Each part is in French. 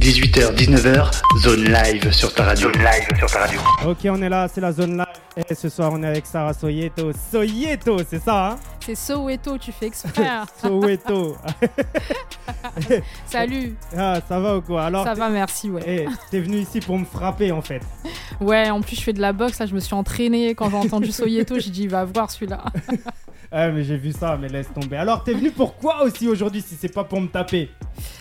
18h, 19h, zone live sur ta radio. Zone live sur ta radio. Ok, on est là, c'est la zone live. Et ce soir, on est avec Sarah Soyeto. Soyeto, c'est ça, hein? C'est Soweto, tu fais exprès. Soweto. Salut, ah, ça va ou quoi? Alors, ça va, merci, ouais. eh, t'es venu ici pour me frapper en fait. Ouais, en plus, je fais de la boxe, là, je me suis entraînée. Quand j'ai entendu Soyeto, j'ai dit, va voir celui-là. Ah, mais j'ai vu ça, mais laisse tomber. Alors, t'es venu pour quoi aussi aujourd'hui si c'est pas pour me taper?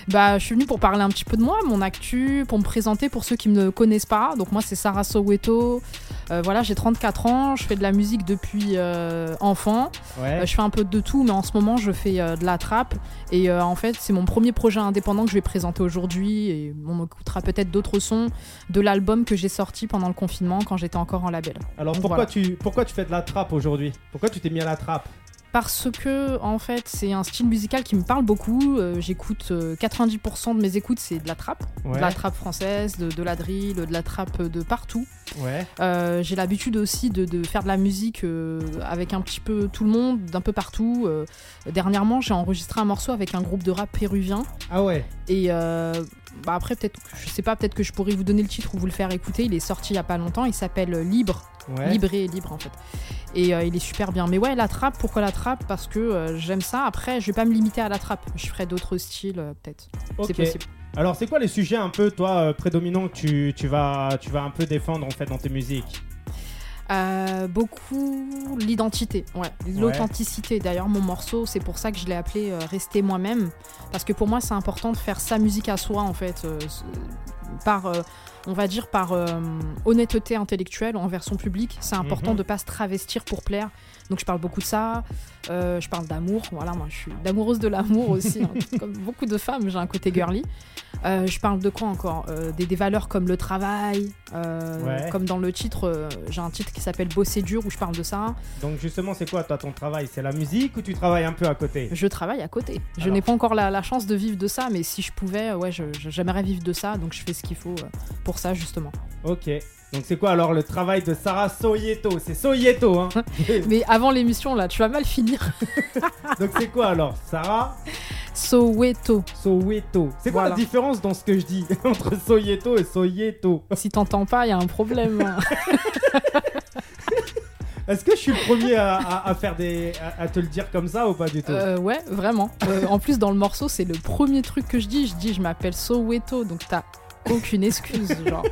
Bah, je suis venue pour parler un petit peu de moi, mon actu, pour me présenter pour ceux qui me connaissent pas. Donc, moi, c'est Sarah Soweto. Euh, voilà, j'ai 34 ans, je fais de la musique depuis euh, enfant. Ouais. Euh, je fais un peu de tout, mais en ce moment, je fais de la trappe. Et en fait, c'est mon premier projet indépendant que je vais présenter aujourd'hui. Et on écoutera peut-être d'autres sons de l'album que j'ai sorti pendant le confinement quand j'étais encore en label. Alors, donc pourquoi, voilà. tu, pourquoi tu fais de la trappe aujourd'hui? Pourquoi tu t'es mis à la trappe? Parce que, en fait, c'est un style musical qui me parle beaucoup. Euh, J'écoute euh, 90% de mes écoutes, c'est de la trappe. Ouais. De la trappe française, de, de la drill, de la trappe de partout. Ouais. Euh, j'ai l'habitude aussi de, de faire de la musique euh, avec un petit peu tout le monde, d'un peu partout. Euh, dernièrement, j'ai enregistré un morceau avec un groupe de rap péruvien. Ah ouais. Et euh, bah après, peut-être, je sais pas, peut-être que je pourrais vous donner le titre ou vous le faire écouter. Il est sorti il y a pas longtemps. Il s'appelle Libre. Ouais. Libre et libre en fait. Et euh, il est super bien. Mais ouais, la trappe, pourquoi la trappe? Parce que euh, j'aime ça. Après, je vais pas me limiter à la trappe. Je ferai d'autres styles euh, peut-être. C'est possible. Alors, c'est quoi les sujets un peu, toi, euh, prédominants que tu, tu, vas, tu vas un peu défendre en fait dans tes musiques? Euh, beaucoup l'identité, ouais, l'authenticité. D'ailleurs, mon morceau, c'est pour ça que je l'ai appelé euh, Rester moi-même, parce que pour moi, c'est important de faire sa musique à soi, en fait, euh, par, on va dire, par honnêteté intellectuelle envers son public. C'est important Mhm. de pas se travestir pour plaire. Donc, je parle beaucoup de ça. Euh, je parle d'amour. Voilà, moi, je suis d'amoureuse de l'amour aussi, hein. comme beaucoup de femmes. J'ai un côté girly. Euh, je parle de quoi encore Euh, des, des valeurs comme le travail, Ouais. comme dans le titre, j'ai un titre qui s'appelle Bosser dur où je parle de ça. Donc, justement, c'est quoi, toi, ton travail? C'est la musique ou tu travailles un peu à côté? Je travaille à côté. Je Alors. n'ai pas encore la, la chance de vivre de ça, mais si je pouvais, ouais, j'aimerais vivre de ça, donc je fais ce qu'il faut pour ça justement. Ok. Donc, c'est quoi alors le travail de Sarah Soyeto? C'est Soyeto, hein Mais avant l'émission là, tu vas mal finir. Donc, c'est quoi alors? Sarah Soweto. Soweto. C'est quoi Voilà. la différence dans ce que je dis entre Soyeto et Soyeto? Si t'entends pas, il y a un problème. hein. Est-ce que je suis le premier à, à- à faire des. À, à te le dire comme ça ou pas du tout? Euh, ouais, vraiment. Euh, en plus, dans le morceau, c'est le premier truc que je dis. Je dis, je m'appelle Soweto, donc t'as aucune excuse, genre.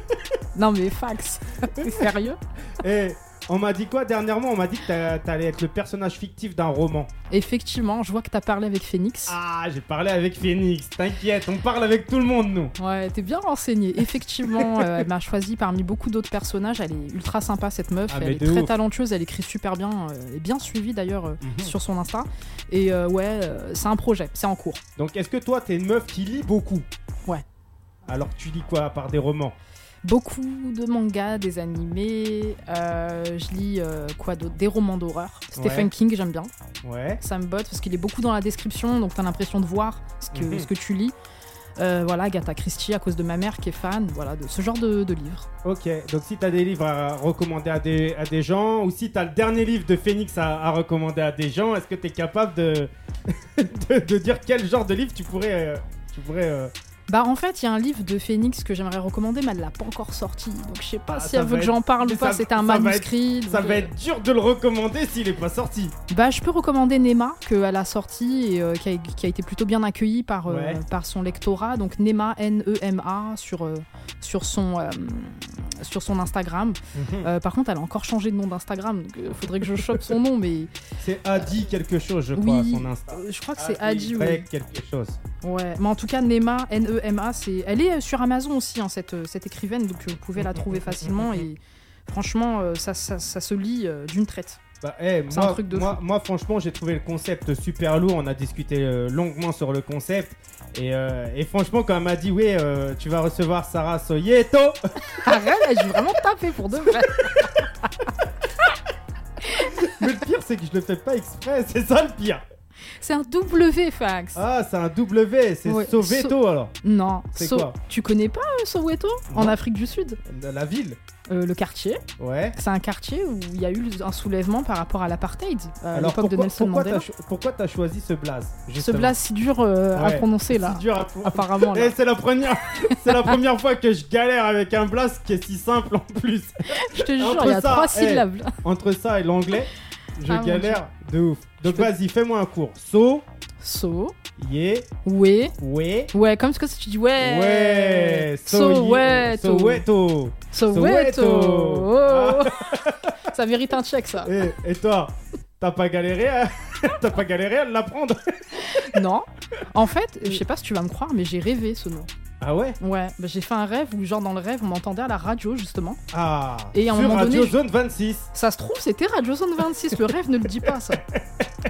Non mais fax. T'es sérieux Eh, on m'a dit quoi dernièrement? On m'a dit que t'a- t'allais être le personnage fictif d'un roman. Effectivement, je vois que t'as parlé avec Phoenix. Ah, j'ai parlé avec Phoenix, t'inquiète, on parle avec tout le monde, nous. Ouais, t'es bien renseigné. Effectivement, euh, elle m'a choisi parmi beaucoup d'autres personnages. Elle est ultra sympa, cette meuf. Ah, elle est très ouf. talentueuse. Elle écrit super bien. euh, est bien suivie d'ailleurs euh, Mhm. sur son Insta. Et ouais, c'est un projet. C'est en cours. Donc, est-ce que toi, t'es une meuf qui lit beaucoup? Alors, tu lis quoi à part des romans? Beaucoup de mangas, des animés. euh, je lis euh, quoi d'autre? Des romans d'horreur. Stephen Ouais. King, j'aime bien. Ouais. Ça me botte parce qu'il est beaucoup dans la description. Donc t'as l'impression de voir ce que, Mhm. ce que tu lis. Euh, voilà, Agatha Christie, à cause de ma mère qui est fan. Voilà, de ce genre de, de livres. Ok, donc si t'as des livres à recommander à des, à des gens, ou si t'as le dernier livre de Phoenix à, à recommander à des gens, est-ce que t'es capable de, de, de dire quel genre de livre tu pourrais. euh, tu pourrais euh, Bah en fait, il y a un livre de Phoenix que j'aimerais recommander, mais elle l'a pas encore sorti. Donc je sais pas Ah, si elle veut que j'en parle ou pas. C'était un ça va être- manuscrit. Ça donc, va euh, être dur de le recommander s'il est pas sorti. Bah je peux recommander Nema qu'elle a sorti et euh, qui, a, qui a été plutôt bien accueilli par, euh, Ouais. par son lectorat. Donc Nema N-E-M-A sur, euh, sur, son, sur son Instagram. Euh, par contre, elle a encore changé de nom d'Instagram. Donc il faudrait que je chope son nom, mais C'est Adi quelque chose, je crois, Oui. son Insta. je crois que c'est Adi. Y ouais. quelque chose. Ouais, mais en tout cas, Nema, N-E-M-A, c'est... elle est euh, sur Amazon aussi, hein, cette, euh, cette écrivaine, donc euh, vous pouvez la trouver facilement et franchement, ça, ça, ça se lit d'une traite. Bah, eh, moi, un truc de moi, franchement, j'ai trouvé le concept super lourd. On a discuté euh, longuement sur le concept. Et, euh, et franchement, quand elle m'a dit, oui, euh, tu vas recevoir Sarah Soyeto, Arrête, j'ai vraiment tapé pour de vrai. mais le pire, c'est que je le fais pas exprès. C'est ça le pire. C'est un W, Fax. Ah, c'est un W, c'est Ouais, Soweto alors. Non, C'est So- quoi tu connais pas euh, Soweto En. Afrique du Sud? La ville. Euh, Le quartier, Ouais. c'est un quartier où il y a eu un soulèvement par rapport à l'apartheid à alors l'époque de pourquoi, Nelson pourquoi Mandela. pourquoi t'as choisi ce blaze Ce blaze si dur euh, à prononcer là, C'est dur à apparemment. là. Eh, c'est la première, c'est la première fois que je galère avec un blast qui est si simple en plus. Je te jure, il y a ça, trois syllabes. Entre ça et l'anglais, je Ah, galère de ouf. Donc vas-y, fais-moi un cours. So, So, yeah, ouais, ouais, ouais, comme ce que tu dis, ouais. ouais. Soweto. Soweto. Soweto. Soweto. Oh. ça mérite un check ça. Eh, et toi, t'as pas galéré, à... t'as pas galéré à l'apprendre? Non. En fait, je sais pas si tu vas me croire, mais j'ai rêvé ce nom. Ah ouais? Ouais, bah, j'ai fait un rêve où, genre, dans le rêve, on m'entendait à la radio, justement. Ah. Et à un sur moment Radio donné, Zone 26. Ça se trouve, c'était Radio Zone 26. Le rêve ne le dit pas, ça.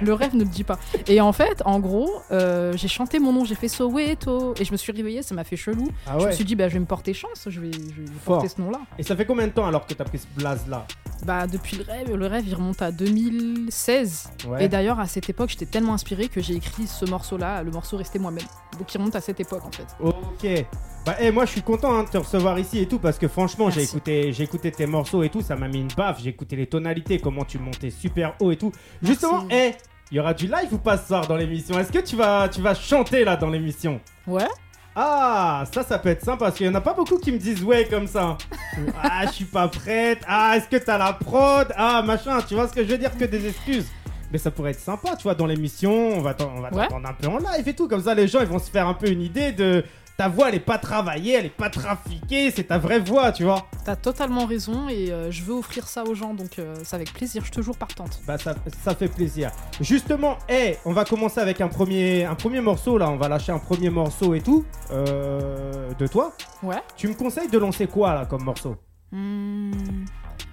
Le rêve ne le dit pas. Et en fait, en gros, euh, j'ai chanté mon nom, j'ai fait Soweto. Et je me suis réveillée, ça m'a fait chelou. Ah Je me ouais. suis dit, bah, je vais me porter chance, je vais, je vais Fort. porter ce nom-là. Et ça fait combien de temps alors que t'as pris ce blaze là Bah, depuis le rêve, le rêve, il remonte à 2016. Ouais. Et d'ailleurs, à cette époque, j'étais tellement inspirée que j'ai écrit ce morceau-là, le morceau restait moi-même. Donc, il remonte à cette époque, en fait. Ok. Bah, eh, moi, je suis content hein, de te recevoir ici et tout parce que franchement, j'ai écouté, j'ai écouté tes morceaux et tout, ça m'a mis une baffe. J'ai écouté les tonalités, comment tu montais super haut et tout. Justement, eh, il y aura du live ou pas ce soir dans l'émission? Est-ce que tu vas, tu vas chanter là dans l'émission? Ouais Ah, ça, ça peut être sympa parce qu'il y en a pas beaucoup qui me disent ouais comme ça. ah, je suis pas prête. Ah, est-ce que t'as la prod? Ah, machin. Tu vois ce que je veux dire? Que des excuses. Mais ça pourrait être sympa, tu vois, dans l'émission. On va t'en- on va Ouais. t'entendre un peu en live et tout. Comme ça, les gens, ils vont se faire un peu une idée de ta voix. Elle est pas travaillée, elle est pas trafiquée. C'est ta vraie voix, tu vois. T'as totalement raison et euh, je veux offrir ça aux gens, donc euh, c'est avec plaisir, je suis toujours partante. Bah, ça, ça fait plaisir. Justement, eh, on va commencer avec un premier, un premier morceau là. On va lâcher un premier morceau et tout. Euh, de toi. Ouais. Tu me conseilles de lancer quoi là comme morceau? Hmm,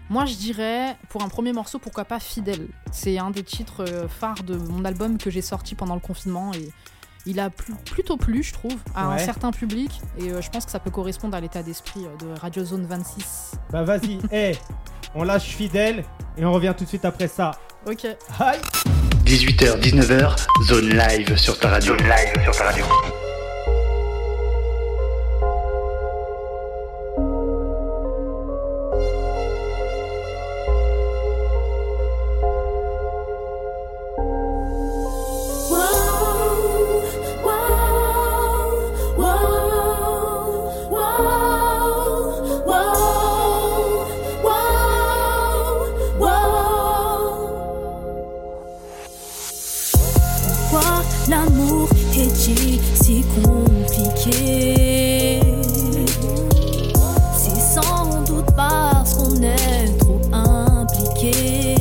Moi, je dirais, pour un premier morceau, pourquoi pas Fidèle. C'est un des titres euh, phares de mon album que j'ai sorti pendant le confinement et il a plu- plutôt plu, je trouve, à un certain public et euh, je pense que ça peut correspondre à l'état d'esprit euh, de Radio Zone 26. Bah vas-y, eh, on lâche fidèle et on revient tout de suite après ça. Ok. Aïe 18h, 19h, zone live sur ta radio. Zone live sur ta radio. C'est sans doute parce qu'on est trop impliqué.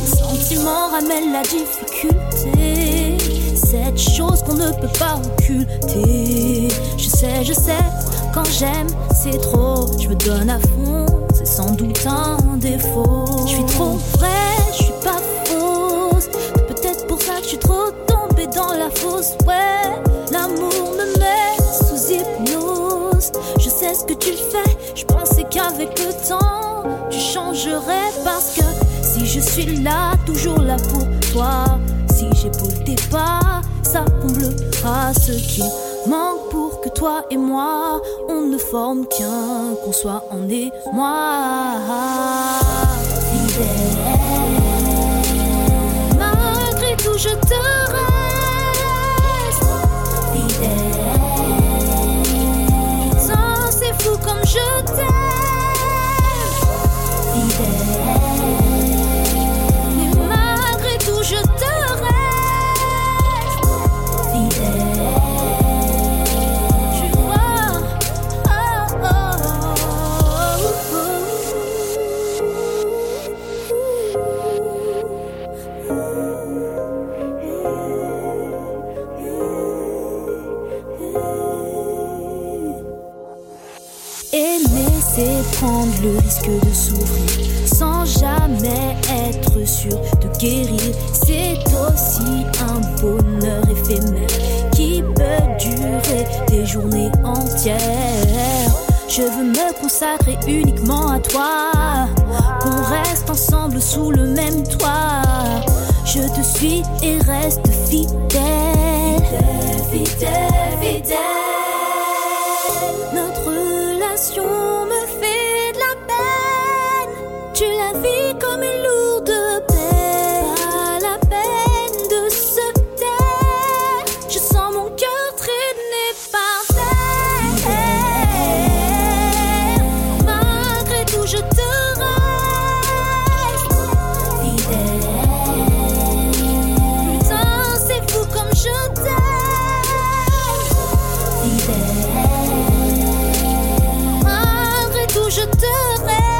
Les sentiments ramènent la difficulté. Cette chose qu'on ne peut pas occulter. Je sais, je sais, quand j'aime, c'est trop. Je me donne à fond, c'est sans doute un défaut. Je suis trop vraie, je suis pas fausse. Peut-être pour ça que je suis trop tombée dans la fosse. Ouais, l'amour me met sous hypnose. Je sais ce que tu fais, je pensais qu'avec le temps, tu changerais parce que si je suis là, toujours là pour toi. Si j'épaule tes pas, ça comblera ce qui manque pour que toi et moi, on ne forme qu'un, qu'on soit en et moi. Fidèle. Le risque de souffrir sans jamais être sûr de guérir. C'est aussi un bonheur éphémère qui peut durer des journées entières. Je veux me consacrer uniquement à toi, qu'on reste ensemble sous le même toit. Je te suis et reste fidèle. Fidèle, fidèle, fidèle. Te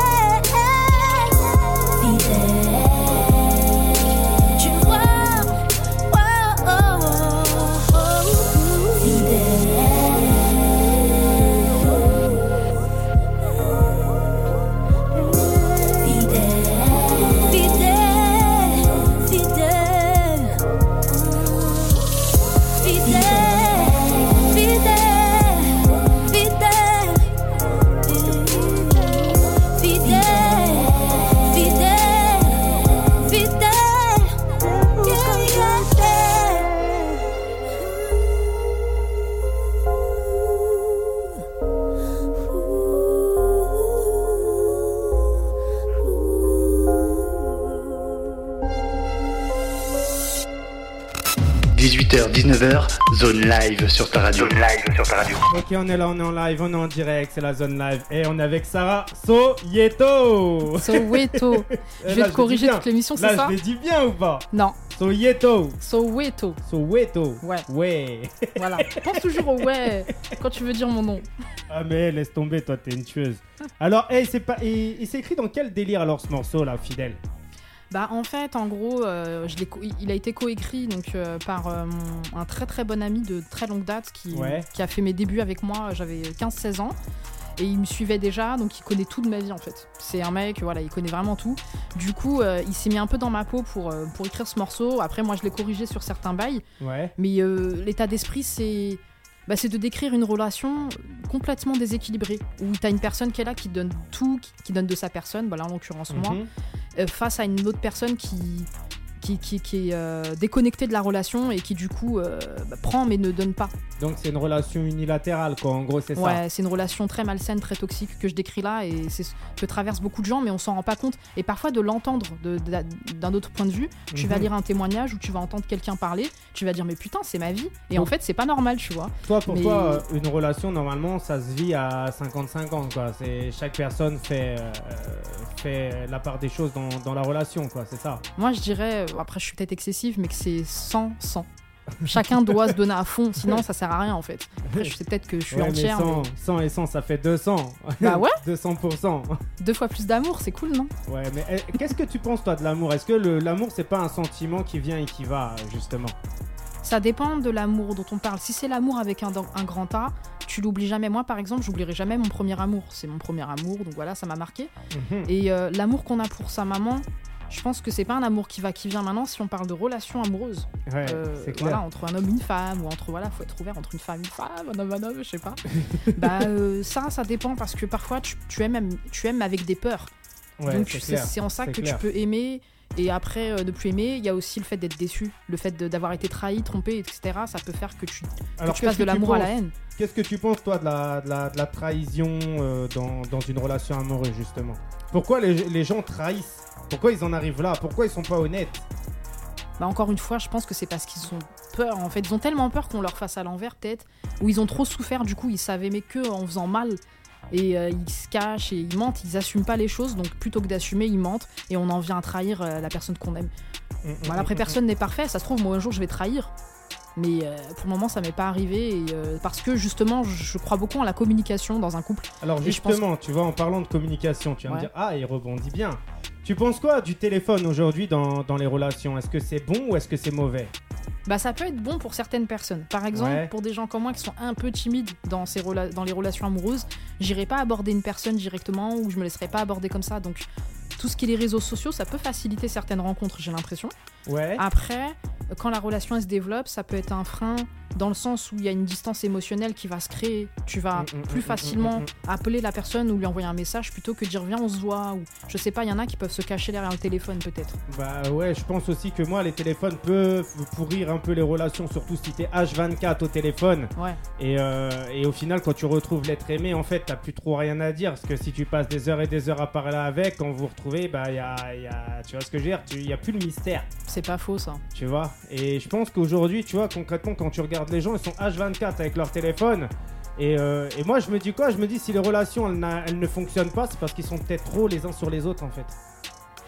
19h, zone live sur ta radio. Zone live sur ta radio. Ok, on est là, on est en live, on est en direct, c'est la zone live. Et on est avec Sarah Soyeto. Soweto. Eh, Je là, vais te corriger toute l'émission, c'est Là, ça je l'ai dit bien ou pas Non, Soyeto. Soweto. Soweto. Ouais. Ouais. Voilà. Pense toujours au ouais quand tu veux dire mon nom. Ah mais laisse tomber, toi t'es une tueuse. Alors, hey, c'est pas, et, et c'est écrit dans quel délire alors ce morceau là, fidèle? Bah en fait, en gros, euh, je il a été coécrit donc euh, par euh, mon- un très très bon ami de très longue date qui, Ouais. qui a fait mes débuts avec moi. J'avais 15-16 ans. Et il me suivait déjà, donc il connaît tout de ma vie en fait. C'est un mec, voilà, il connaît vraiment tout. Du coup, euh, il s'est mis un peu dans ma peau pour, euh, pour écrire ce morceau. Après, moi, je l'ai corrigé sur certains bails. Ouais. Mais euh, l'état d'esprit, c'est bah, c'est de décrire une relation complètement déséquilibrée, où tu as une personne qui est là, qui donne tout, qui, qui donne de sa personne, bah, là en l'occurrence moi, Mhm. Face à une autre personne qui, qui, qui, qui est euh, déconnectée de la relation et qui du coup euh, bah, prend mais ne donne pas. Donc c'est une relation unilatérale quoi, en gros c'est ça. Ouais, c'est une relation très malsaine, très toxique que je décris là et c'est ce que traversent beaucoup de gens, mais on s'en rend pas compte. Et parfois de l'entendre d'un autre point de vue, tu vas Mhm. lire un témoignage ou tu vas entendre quelqu'un parler, tu vas dire mais putain c'est ma vie. Et en fait c'est pas normal, tu vois. Toi, pour Mais- toi, euh, une relation, normalement, ça se vit à 50-50, quoi. C'est chaque personne fait, euh, fait la part des choses dans, dans la relation, quoi. C'est ça. Moi je dirais, après je suis peut-être excessive, mais que c'est 100-100. Chacun doit se donner à fond, sinon ça sert à rien en fait. Après je sais peut-être que je suis Ouais, mais entière, 100, mais 100 et 100, ça fait 200. Bah ouais. 200%. deux fois plus d'amour, c'est cool non? Ouais, mais eh, qu'est-ce que tu penses, toi, de l'amour? Est-ce que l'amour, c'est pas un sentiment qui vient et qui va, euh, justement? Ça dépend de l'amour dont on parle. Si c'est l'amour avec un, un grand A, tu l'oublies jamais. Moi, par exemple, j'oublierai jamais mon premier amour. C'est mon premier amour, donc voilà, ça m'a marqué. Mhm. Et euh, l'amour qu'on a pour sa maman, je pense que c'est pas un amour qui va, qui vient maintenant. Si on parle de relation amoureuse, Ouais, euh, clair. voilà, entre un homme et une femme, ou entre voilà, faut être ouvert entre une femme et une femme, un homme et un homme, je sais pas. bah euh, ça, ça dépend parce que parfois tu, tu aimes, tu aimes avec des peurs. Ouais, donc c'est en ça que clair. tu peux aimer. Et après, euh, ne plus aimer, il y a aussi le fait d'être déçu, le fait de- d'avoir été trahi, trompé, etc. Ça peut faire que tu, que passes de que l'amour à la haine. Qu'est-ce que tu penses, toi, de la, de la, de la trahison euh, dans, dans une relation amoureuse, justement? Pourquoi les, les gens trahissent? Pourquoi ils en arrivent là? Pourquoi ils sont pas honnêtes? Bah encore une fois, je pense que c'est parce qu'ils ont peur. En fait, ils ont tellement peur qu'on leur fasse à l'envers, peut-être, ou ils ont trop souffert. Du coup, ils savent aimer que en faisant mal. Et euh, ils se cachent et ils mentent, ils assument pas les choses, donc plutôt que d'assumer, ils mentent et on en vient à trahir euh, la personne qu'on aime. Voilà, après, personne n'est parfait, ça se trouve, moi un jour je vais trahir. Mais euh, pour le moment, ça m'est pas arrivé et, euh, parce que justement, je crois beaucoup en la communication dans un couple. Alors Et je pense- justement, tu vois, en parlant de communication, tu vas me Ouais. dire, ah, il rebondit bien. Tu penses quoi du téléphone aujourd'hui dans, dans les relations? Est-ce que c'est bon ou est-ce que c'est mauvais? Bah, ça peut être bon pour certaines personnes. Par exemple, Ouais. pour des gens comme moi qui sont un peu timides dans, ces rela- dans les relations amoureuses, j'irai pas aborder une personne directement ou je me laisserai pas aborder comme ça. Donc, tout ce qui est les réseaux sociaux, ça peut faciliter certaines rencontres, j'ai l'impression. Ouais. Après, quand la relation elle se développe, ça peut être un frein dans le sens où il y a une distance émotionnelle qui va se créer. Tu vas Mm, mm, plus mm, facilement mm, mm, appeler la personne ou lui envoyer un message plutôt que dire viens on se voit ou je sais pas, il y en a qui peuvent se cacher derrière le téléphone peut-être. Bah ouais, je pense aussi que moi, les téléphones peuvent pourrir un peu les relations, surtout si t'es H24 au téléphone. Ouais. Et, euh, et au final, quand tu retrouves l'être aimé, en fait, t'as plus trop rien à dire. Parce que si tu passes des heures et des heures à parler avec, quand vous vous retrouvez, bah, y a, y a- tu vois ce que je veux dire Il n'y a plus le mystère, C'est pas faux ça. tu vois? Et je pense qu'aujourd'hui, tu vois, concrètement, quand tu regardes les gens, ils sont H24 avec leur téléphone. Et, euh, et moi, je me dis quoi? Je me dis, si les relations, elles, ne fonctionnent pas, c'est parce qu'ils sont peut-être trop les uns sur les autres, en fait.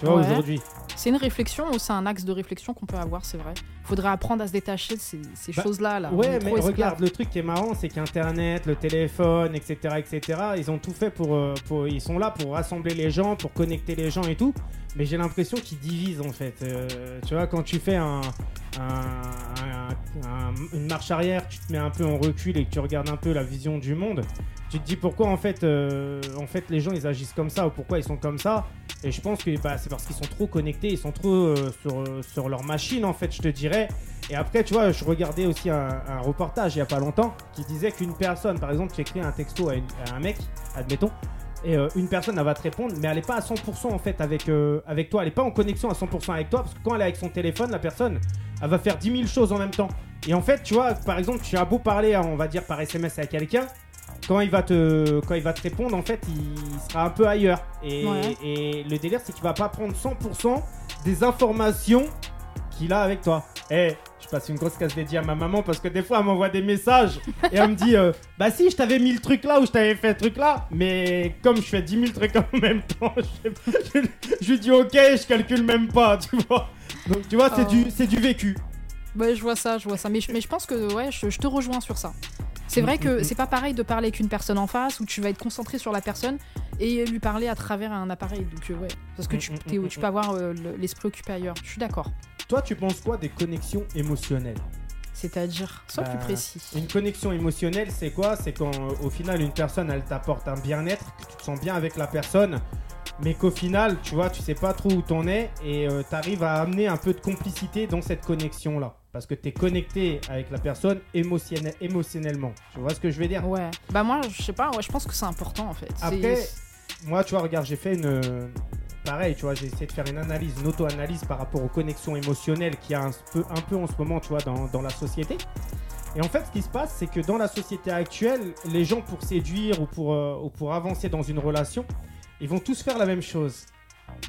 Tu vois, Ouais. aujourd'hui. C'est une réflexion ou c'est un axe de réflexion qu'on peut avoir, c'est vrai. Faudrait apprendre à se détacher de ces, ces Bah, choses-là. Là. Ouais, mais regarde, le truc qui est marrant, c'est qu'Internet, le téléphone, etc., etc., ils ont tout fait pour, euh, pour- Ils sont là pour rassembler les gens, pour connecter les gens et tout. Mais j'ai l'impression qu'ils divisent en fait. Euh, tu vois, quand tu fais un, un- un- un- une marche arrière, tu te mets un peu en recul et que tu regardes un peu la vision du monde, tu te dis pourquoi en fait, euh, en fait les gens ils agissent comme ça ou pourquoi ils sont comme ça. Et je pense que bah, c'est parce qu'ils sont trop connectés, ils sont trop euh, sur, sur leur machine en fait, je te dirais. Et après, tu vois, je regardais aussi un, un reportage il y a pas longtemps qui disait qu'une personne, par exemple, tu écris un texto à, une- à un mec, admettons, et euh, une personne elle va te répondre, mais elle n'est pas à 100% en fait avec, euh, avec toi, elle n'est pas en connexion à 100% avec toi, parce que quand elle est avec son téléphone, la personne, elle va faire 10 000 choses en même temps. Et en fait, tu vois, par exemple, tu as beau parler, on va dire par SMS à quelqu'un, quand il va te quand il va te répondre en fait il sera un peu ailleurs et, Ouais. et le délire c'est qu'il va pas prendre 100% des informations qu'il a avec toi. Eh, je passe une grosse casse dédiée à ma maman parce que des fois elle m'envoie des messages et elle me dit euh, Bah si, je t'avais mis le truc là ou je t'avais fait le truc là, mais comme je fais 10 000 trucs en même temps, je, je- je lui dis ok, je calcule même pas, tu vois. Donc tu vois, c'est Oh. du, c'est du vécu. Ouais, je vois ça, je vois ça. Mais je, mais je pense que ouais, je, je te rejoins sur ça. C'est vrai Mm, que mm, c'est pas pareil de parler avec une personne en face où tu vas être concentré sur la personne et lui parler à travers un appareil. Donc euh, ouais, parce que tu, Mm, mm, mm, mm. peux avoir euh, le- l'esprit occupé ailleurs. Je suis d'accord. Toi, tu penses quoi des connexions émotionnelles? C'est-à-dire, sois Bah, plus précis. Une connexion émotionnelle, c'est quoi? C'est quand euh, au final une personne elle t'apporte un bien-être, que tu te sens bien avec la personne, mais qu'au final, tu vois, tu sais pas trop où t'en es et tu arrives à amener un peu de complicité dans cette connexion là. Parce que tu es connecté avec la personne émotionnel- émotionnellement. Tu vois ce que je veux dire? Ouais. Bah moi, je sais pas. Ouais, je pense que c'est important en fait. Après, moi, tu vois, regarde, j'ai fait une. Pareil, tu vois, j'ai essayé de faire une analyse, une auto-analyse par rapport aux connexions émotionnelles qu'il y a un peu, un peu en ce moment, tu vois, dans, dans la société. Et en fait, ce qui se passe, c'est que dans la société actuelle, les gens, pour séduire ou pour, euh, ou pour avancer dans une relation, ils vont tous faire la même chose.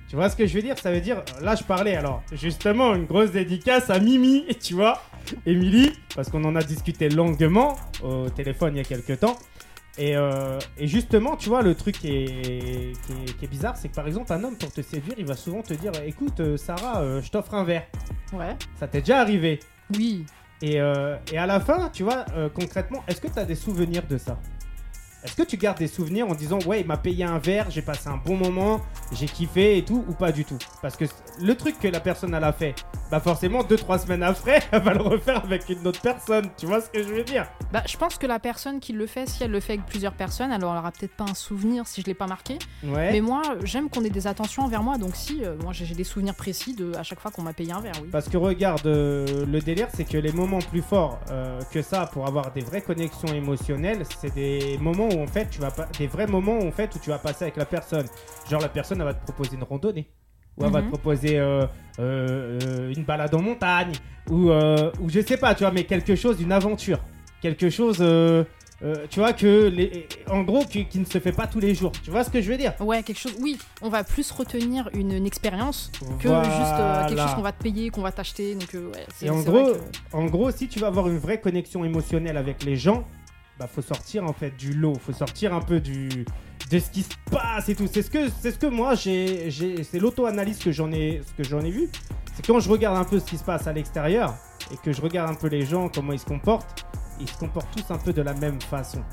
Tu vois ce que je veux dire? Ça veut dire, là, je parlais, alors, justement, une grosse dédicace à Mimi, tu vois, Émilie, parce qu'on en a discuté longuement au téléphone il y a quelques temps. Et, euh, et justement, tu vois, le truc qui est, qui est, qui est bizarre, c'est que par exemple, un homme, pour te séduire, il va souvent te dire Écoute, euh, Sarah, euh, je t'offre un verre. Ouais. Ça t'est déjà arrivé. Oui. Et, euh, et à la fin, tu vois, concrètement, est-ce que tu as des souvenirs de ça? Est-ce que tu gardes des souvenirs en disant Ouais, il m'a payé un verre, j'ai passé un bon moment, j'ai kiffé et tout, ou pas du tout? Parce que le truc que la personne elle a fait, bah forcément, 2-3 semaines après, elle va le refaire avec une autre personne. Tu vois ce que je veux dire? Bah, je pense que la personne qui le fait, si elle le fait avec plusieurs personnes, alors elle aura peut-être pas un souvenir si je l'ai pas marqué. Ouais. Mais moi, j'aime qu'on ait des attentions envers moi. Donc si, euh, moi j'ai j'ai des souvenirs précis de à chaque fois qu'on m'a payé un verre, oui. Parce que regarde, euh, le délire, c'est que les moments plus forts euh, que ça pour avoir des vraies connexions émotionnelles, c'est des moments où en fait tu vas pas, des vrais moments où, en fait où tu vas passer avec la personne. Genre la personne elle va te proposer une randonnée, ou elle va te Mhm. proposer euh, euh, euh, une balade en montagne, ou euh, ou je sais pas, tu vois, mais quelque chose, une aventure, quelque chose, euh, tu vois que les, en gros qui, qui ne se fait pas tous les jours. Tu vois ce que je veux dire? Ouais, quelque chose. Oui, on va plus retenir une, une expérience que juste euh, quelque chose qu'on va te payer, qu'on va t'acheter. Donc euh, ouais. Et en gros, que- en gros, si tu veux avoir une vraie connexion émotionnelle avec les gens, bah faut sortir en fait du lot, faut sortir un peu du de ce qui se passe et tout. C'est ce que c'est ce que moi j'ai c'est l'auto-analyse que j'en ai ce que j'en ai vu. C'est quand je regarde un peu ce qui se passe à l'extérieur et que je regarde un peu les gens comment ils se comportent. Ils se comportent tous un peu de la même façon.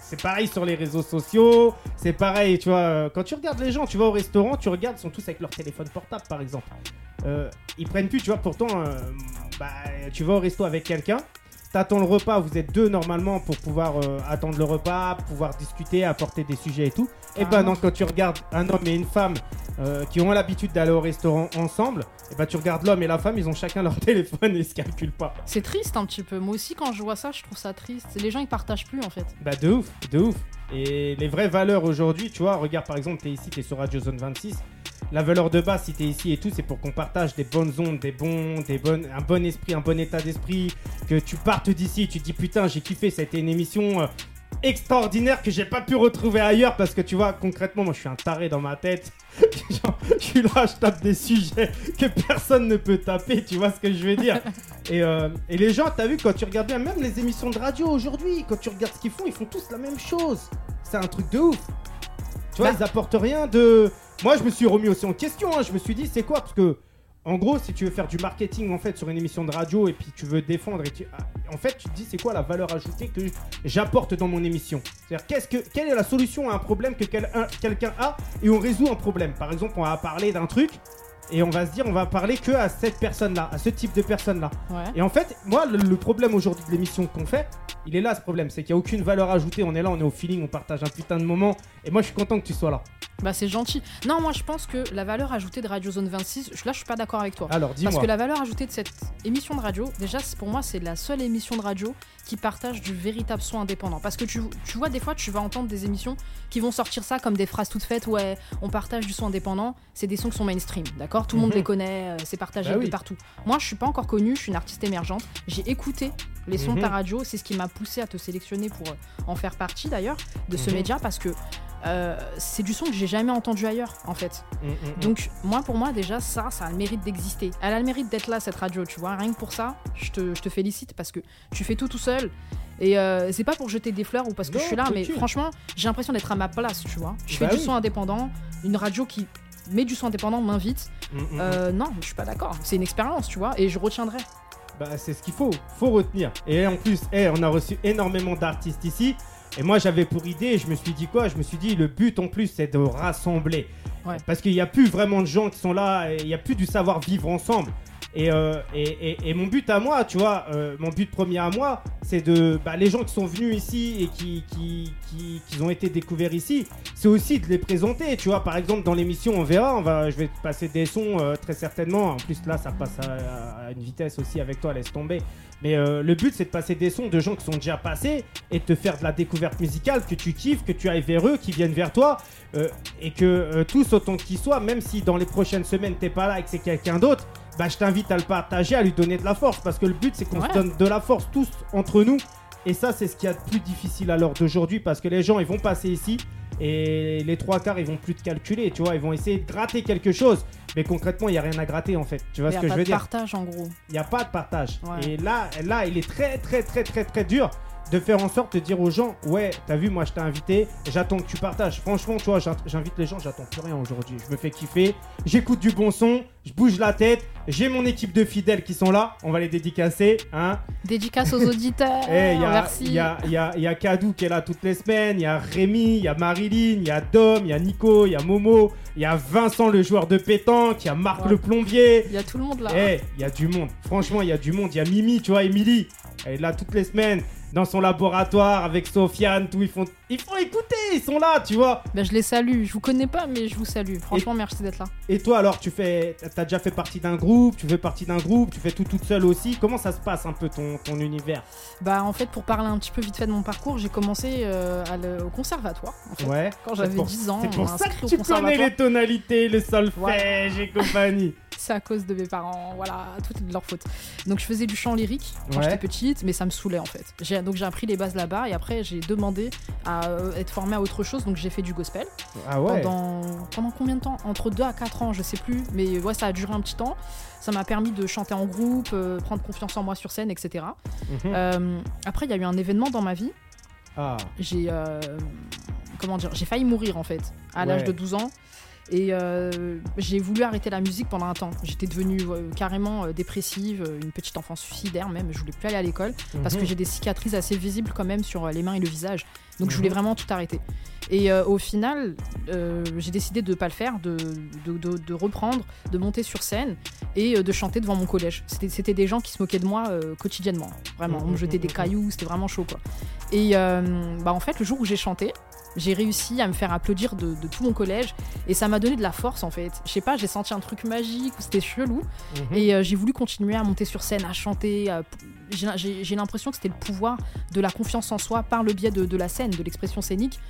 C'est pareil sur les réseaux sociaux. C'est pareil, tu vois. euh, Quand tu regardes les gens, tu vas au restaurant, tu regardes, ils sont tous avec leur téléphone portable, par exemple. Euh, ils prennent plus, tu vois. Pourtant, euh, bah, tu vas au resto avec quelqu'un, t'attends le repas, vous êtes deux normalement pour pouvoir euh, attendre le repas, pouvoir discuter, apporter des sujets et tout. Et ben Carrément. non, quand tu regardes un homme et une femme euh, qui ont l'habitude d'aller au restaurant ensemble, et ben tu regardes l'homme et la femme, ils ont chacun leur téléphone et ils se calculent pas. C'est triste un petit peu. Moi aussi, quand je vois ça, je trouve ça triste. Les gens, ils partagent plus en fait. Bah de ouf, de ouf. Et les vraies valeurs aujourd'hui, tu vois, regarde par exemple, t'es ici, t'es sur Radio Zone 26. La valeur de base, si t'es ici et tout, c'est pour qu'on partage des bonnes ondes, des bons, des bonnes, un bon esprit, un bon état d'esprit. Que tu partes d'ici, tu te dis putain, j'ai kiffé, ça a été une émission euh, extraordinaire que j'ai pas pu retrouver ailleurs parce que tu vois, concrètement, moi je suis un taré dans ma tête. Genre, je suis là, je tape des sujets que personne ne peut taper, tu vois ce que je veux dire. Et, euh, et les gens, t'as vu, quand tu regardes bien, même les émissions de radio aujourd'hui, quand tu regardes ce qu'ils font, ils font tous la même chose. C'est un truc de ouf. Tu vois, Bah. ils apportent rien de. Moi, je me suis remis aussi en question. hein. Je me suis dit, c'est quoi? Parce que, en gros, si tu veux faire du marketing en fait sur une émission de radio et puis tu veux défendre, et tu... ah, en fait, tu te dis, c'est quoi la valeur ajoutée que j'apporte dans mon émission? C'est-à-dire, qu'est-ce que, quelle est la solution à un problème que quel- un- quelqu'un a et on résout un problème? Par exemple, on va parler d'un truc et on va se dire, on va parler que à cette personne-là, à ce type de personne-là. Ouais. Et en fait, moi, le, le problème aujourd'hui de l'émission qu'on fait, il est là ce problème, c'est qu'il n'y a aucune valeur ajoutée. On est là, on est au feeling, on partage un putain de moment. Et moi, je suis content que tu sois là. Bah, c'est gentil. Non, moi, je pense que la valeur ajoutée de Radio Zone 26, je- là, je suis pas d'accord avec toi. Alors, Parce dis-moi. que la valeur ajoutée de cette émission de radio, déjà, pour moi, c'est la seule émission de radio qui partage du véritable son indépendant. Parce que tu, tu vois, des fois, tu vas entendre des émissions qui vont sortir ça comme des phrases toutes faites. Ouais, on partage du son indépendant. C'est des sons qui sont mainstream, d'accord? Tout le monde Mhm. les connaît, euh, c'est partagé Bah de partout. Moi, je suis pas encore connue, je suis une artiste émergente. J'ai écouté les sons de ta Mhm. radio, c'est ce qui m'a poussé à te sélectionner pour euh, en faire partie d'ailleurs de ce Mhm. média parce que euh, c'est du son que j'ai jamais entendu ailleurs en fait. Donc moi pour moi déjà ça ça a le mérite d'exister. Elle a le mérite d'être là cette radio tu vois. Rien que pour ça je te, je te félicite parce que tu fais tout tout seul. Et euh, c'est pas pour jeter des fleurs ou parce que Non, je suis là mais franchement j'ai l'impression d'être à ma place tu vois. Je fais Bah du oui. son indépendant. Une radio qui met du son indépendant m'invite. Mm, mm, mm. Euh, non je suis pas d'accord. C'est une expérience tu vois et je retiendrai. Bah, c'est ce qu'il faut, faut retenir. Et en plus, eh, on a reçu énormément d'artistes ici. Et moi, j'avais pour idée, je me suis dit quoi? Je me suis dit, le but en plus, c'est de rassembler. Ouais. Parce qu'il n'y a plus vraiment de gens qui sont là, et il n'y a plus du savoir-vivre ensemble. Et, euh, et, et- et mon but à moi, tu vois, euh, mon but premier à moi, c'est de. Bah, les gens qui sont venus ici et qui, qui, qui, qui ont été découverts ici, c'est aussi de les présenter. Tu vois, par exemple, dans l'émission, on verra, on va, je vais te passer des sons euh, très certainement. En plus, là, ça passe à, à une vitesse aussi avec toi, laisse tomber. Mais euh, le but, c'est de passer des sons de gens qui sont déjà passés et de te faire de la découverte musicale, que tu kiffes, que tu ailles vers eux, qui viennent vers toi. euh, et que euh, tous, autant qu'ils soient, même si dans les prochaines semaines, t'es pas là et que c'est quelqu'un d'autre, bah, je t'invite à le partager, à lui donner de la force. Parce que le but, c'est qu'on Ouais. se donne de la force tous entre nous. Et ça, c'est ce qu'il y a de plus difficile à l'heure d'aujourd'hui parce que les gens, ils vont passer ici et les trois quarts, ils vont plus te calculer, tu vois. Ils vont essayer de gratter quelque chose. Mais concrètement, il n'y a rien à gratter en fait. Tu vois Il ce a que pas je veux de dire? partage en gros. il n'y a pas de partage. Ouais. Et là, là, il est très, très, très, très, très dur de faire en sorte de dire aux gens Ouais, t'as vu, moi je t'ai invité, j'attends que tu partages. Franchement, tu vois, j'in- j'invite les gens, j'attends plus rien aujourd'hui. Je me fais kiffer, j'écoute du bon son, je bouge la tête, j'ai mon équipe de fidèles qui sont là, on va les dédicacer. Hein. Dédicace aux auditeurs. Eh, il y a, Merci. il y, a, y, a, y a Kadou qui est là toutes les semaines, il y a Rémi, il y a Marilyn, il y a Dom, il y a Nico, il y a Momo, il y a Vincent le joueur de pétanque, il y a Marc Ouais. le plombier. Il y a tout le monde là. Eh, il y a du monde. Franchement, il y a du monde. Il y a Mimi, tu vois, Emily. Elle est là toutes les semaines dans son laboratoire avec Sofiane, tout. Ils font, ils font écouter. Ils sont là, tu vois. Ben, je les salue. Je vous connais pas, mais je vous salue. Franchement, merci d'être là. Et toi, alors, tu fais, t'as déjà fait partie d'un groupe. Tu fais partie d'un groupe. Tu fais tout toute seule aussi. Comment ça se passe un peu ton, ton univers? Bah, en fait, pour parler un petit peu vite fait de mon parcours, j'ai commencé euh, à le- au conservatoire. En fait. Ouais. Quand j'avais pour- 10 ans, C'est pour ça que tu connais les tonalités, le solfège Voilà. et compagnie. C'est à cause de mes parents, voilà, tout est de leur faute. Donc je faisais du chant lyrique quand Ouais. j'étais petite, mais ça me saoulait en fait. Donc j'ai appris les bases là-bas et après j'ai demandé à être formée à autre chose, donc j'ai fait du gospel Ah ouais. pendant pendant combien de temps? Entre 2 à 4 ans, je sais plus, mais ouais ça a duré un petit temps. Ça m'a permis de chanter en groupe, euh, prendre confiance en moi sur scène, etc. Mhm. Euh, après il y a eu un événement dans ma vie. Ah. J'ai euh, comment dire J'ai failli mourir en fait à l'âge de 12 ans. Et euh, j'ai voulu arrêter la musique pendant un temps. J'étais devenue euh, carrément euh, dépressive, une petite enfant suicidaire même. Je voulais plus aller à l'école parce que Mhm. j'ai des cicatrices assez visibles quand même sur les mains et le visage. Donc je Mhm. voulais vraiment tout arrêter. Et au final, j'ai décidé de pas le faire, de, de, de- de reprendre, de monter sur scène et de chanter devant mon collège. C'était des gens qui se moquaient de moi quotidiennement. Vraiment, on me jetait des cailloux, c'était vraiment chaud quoi. Et bah, en fait, le jour où j'ai chanté, j'ai réussi à me faire applaudir de, de tout mon collège et ça m'a donné de la force en fait. Je sais pas, j'ai senti un truc magique c'était chelou Mhm. et euh, j'ai voulu continuer à monter sur scène, à chanter. à- J'ai l'impression que c'était le pouvoir de la confiance en soi par le biais de, de la scène, de l'expression scénique.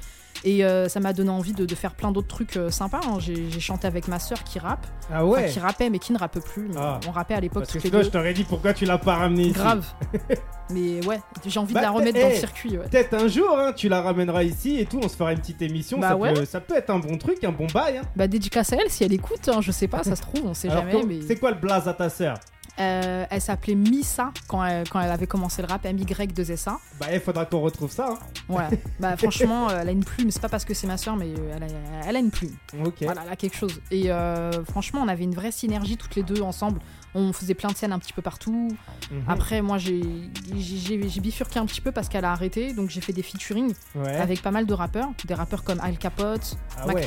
Et euh, ça m'a donné envie de, de faire plein d'autres trucs euh, sympas. hein. J'ai j'ai chanté avec ma sœur qui rappe, Ah Enfin, ouais. qui rappait mais qui ne rappe plus. mais Ah. On rappait à l'époque Parce que toutes les sinon, deux. je t'aurais dit pourquoi tu l'as pas ramené ici. Grave. mais ouais, j'ai envie Bah, de la remettre eh, dans le circuit. ouais. Peut-être un jour, hein, tu la ramèneras ici et tout, on se fera une petite émission. Bah ça, ouais. peut, ça peut être un bon truc, un bon bail. Hein. Bah dédicace à elle si elle écoute, hein, je sais pas, ça se trouve, on sait Alors, jamais. comment- Mais... C'est quoi le blaze à ta sœur? Euh, elle s'appelait Missa quand elle, quand elle avait commencé le rap, MY2SA. Bah, il faudra qu'on retrouve ça. hein. Ouais, bah franchement, euh, elle a une plume. C'est pas parce que c'est ma soeur, mais euh, elle a, elle a une plume. Ok. Voilà, elle a quelque chose. Et euh, franchement, on avait une vraie synergie toutes les deux ensemble. On faisait plein de scènes un petit peu partout. Mhm. Après, moi, j'ai bifurqué un petit peu parce qu'elle a arrêté. Donc, j'ai fait des featuring Ouais. avec pas mal de rappeurs. Des rappeurs comme Al Capote, Ah Mac ouais.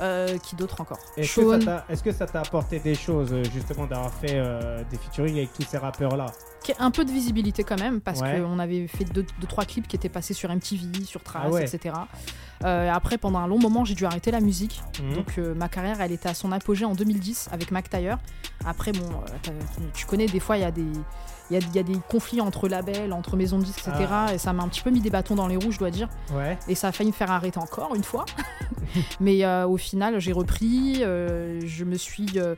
Euh, qui d'autre encore Est-ce que, ça t'a- est-ce que ça t'a apporté des choses, euh, justement, d'avoir fait euh, des featuring avec tous ces rappeurs-là un peu de visibilité quand même, parce Ouais. qu'on avait fait deux, deux, trois clips qui étaient passés sur MTV, sur Trace, Ah ouais. etc. Euh, après, pendant un long moment, j'ai dû arrêter la musique. Mhm. Donc euh, ma carrière, elle était à son apogée en 2010 avec Mac Tyre. Après, bon, euh, tu connais, des fois, il y a des... Il y a, il y a des conflits entre labels, entre maisons de disques, etc. Ah. Et ça m'a un petit peu mis des bâtons dans les roues, je dois dire. Ouais. Et ça a failli me faire arrêter encore une fois. Mais euh, au final, j'ai repris. euh, je me suis euh,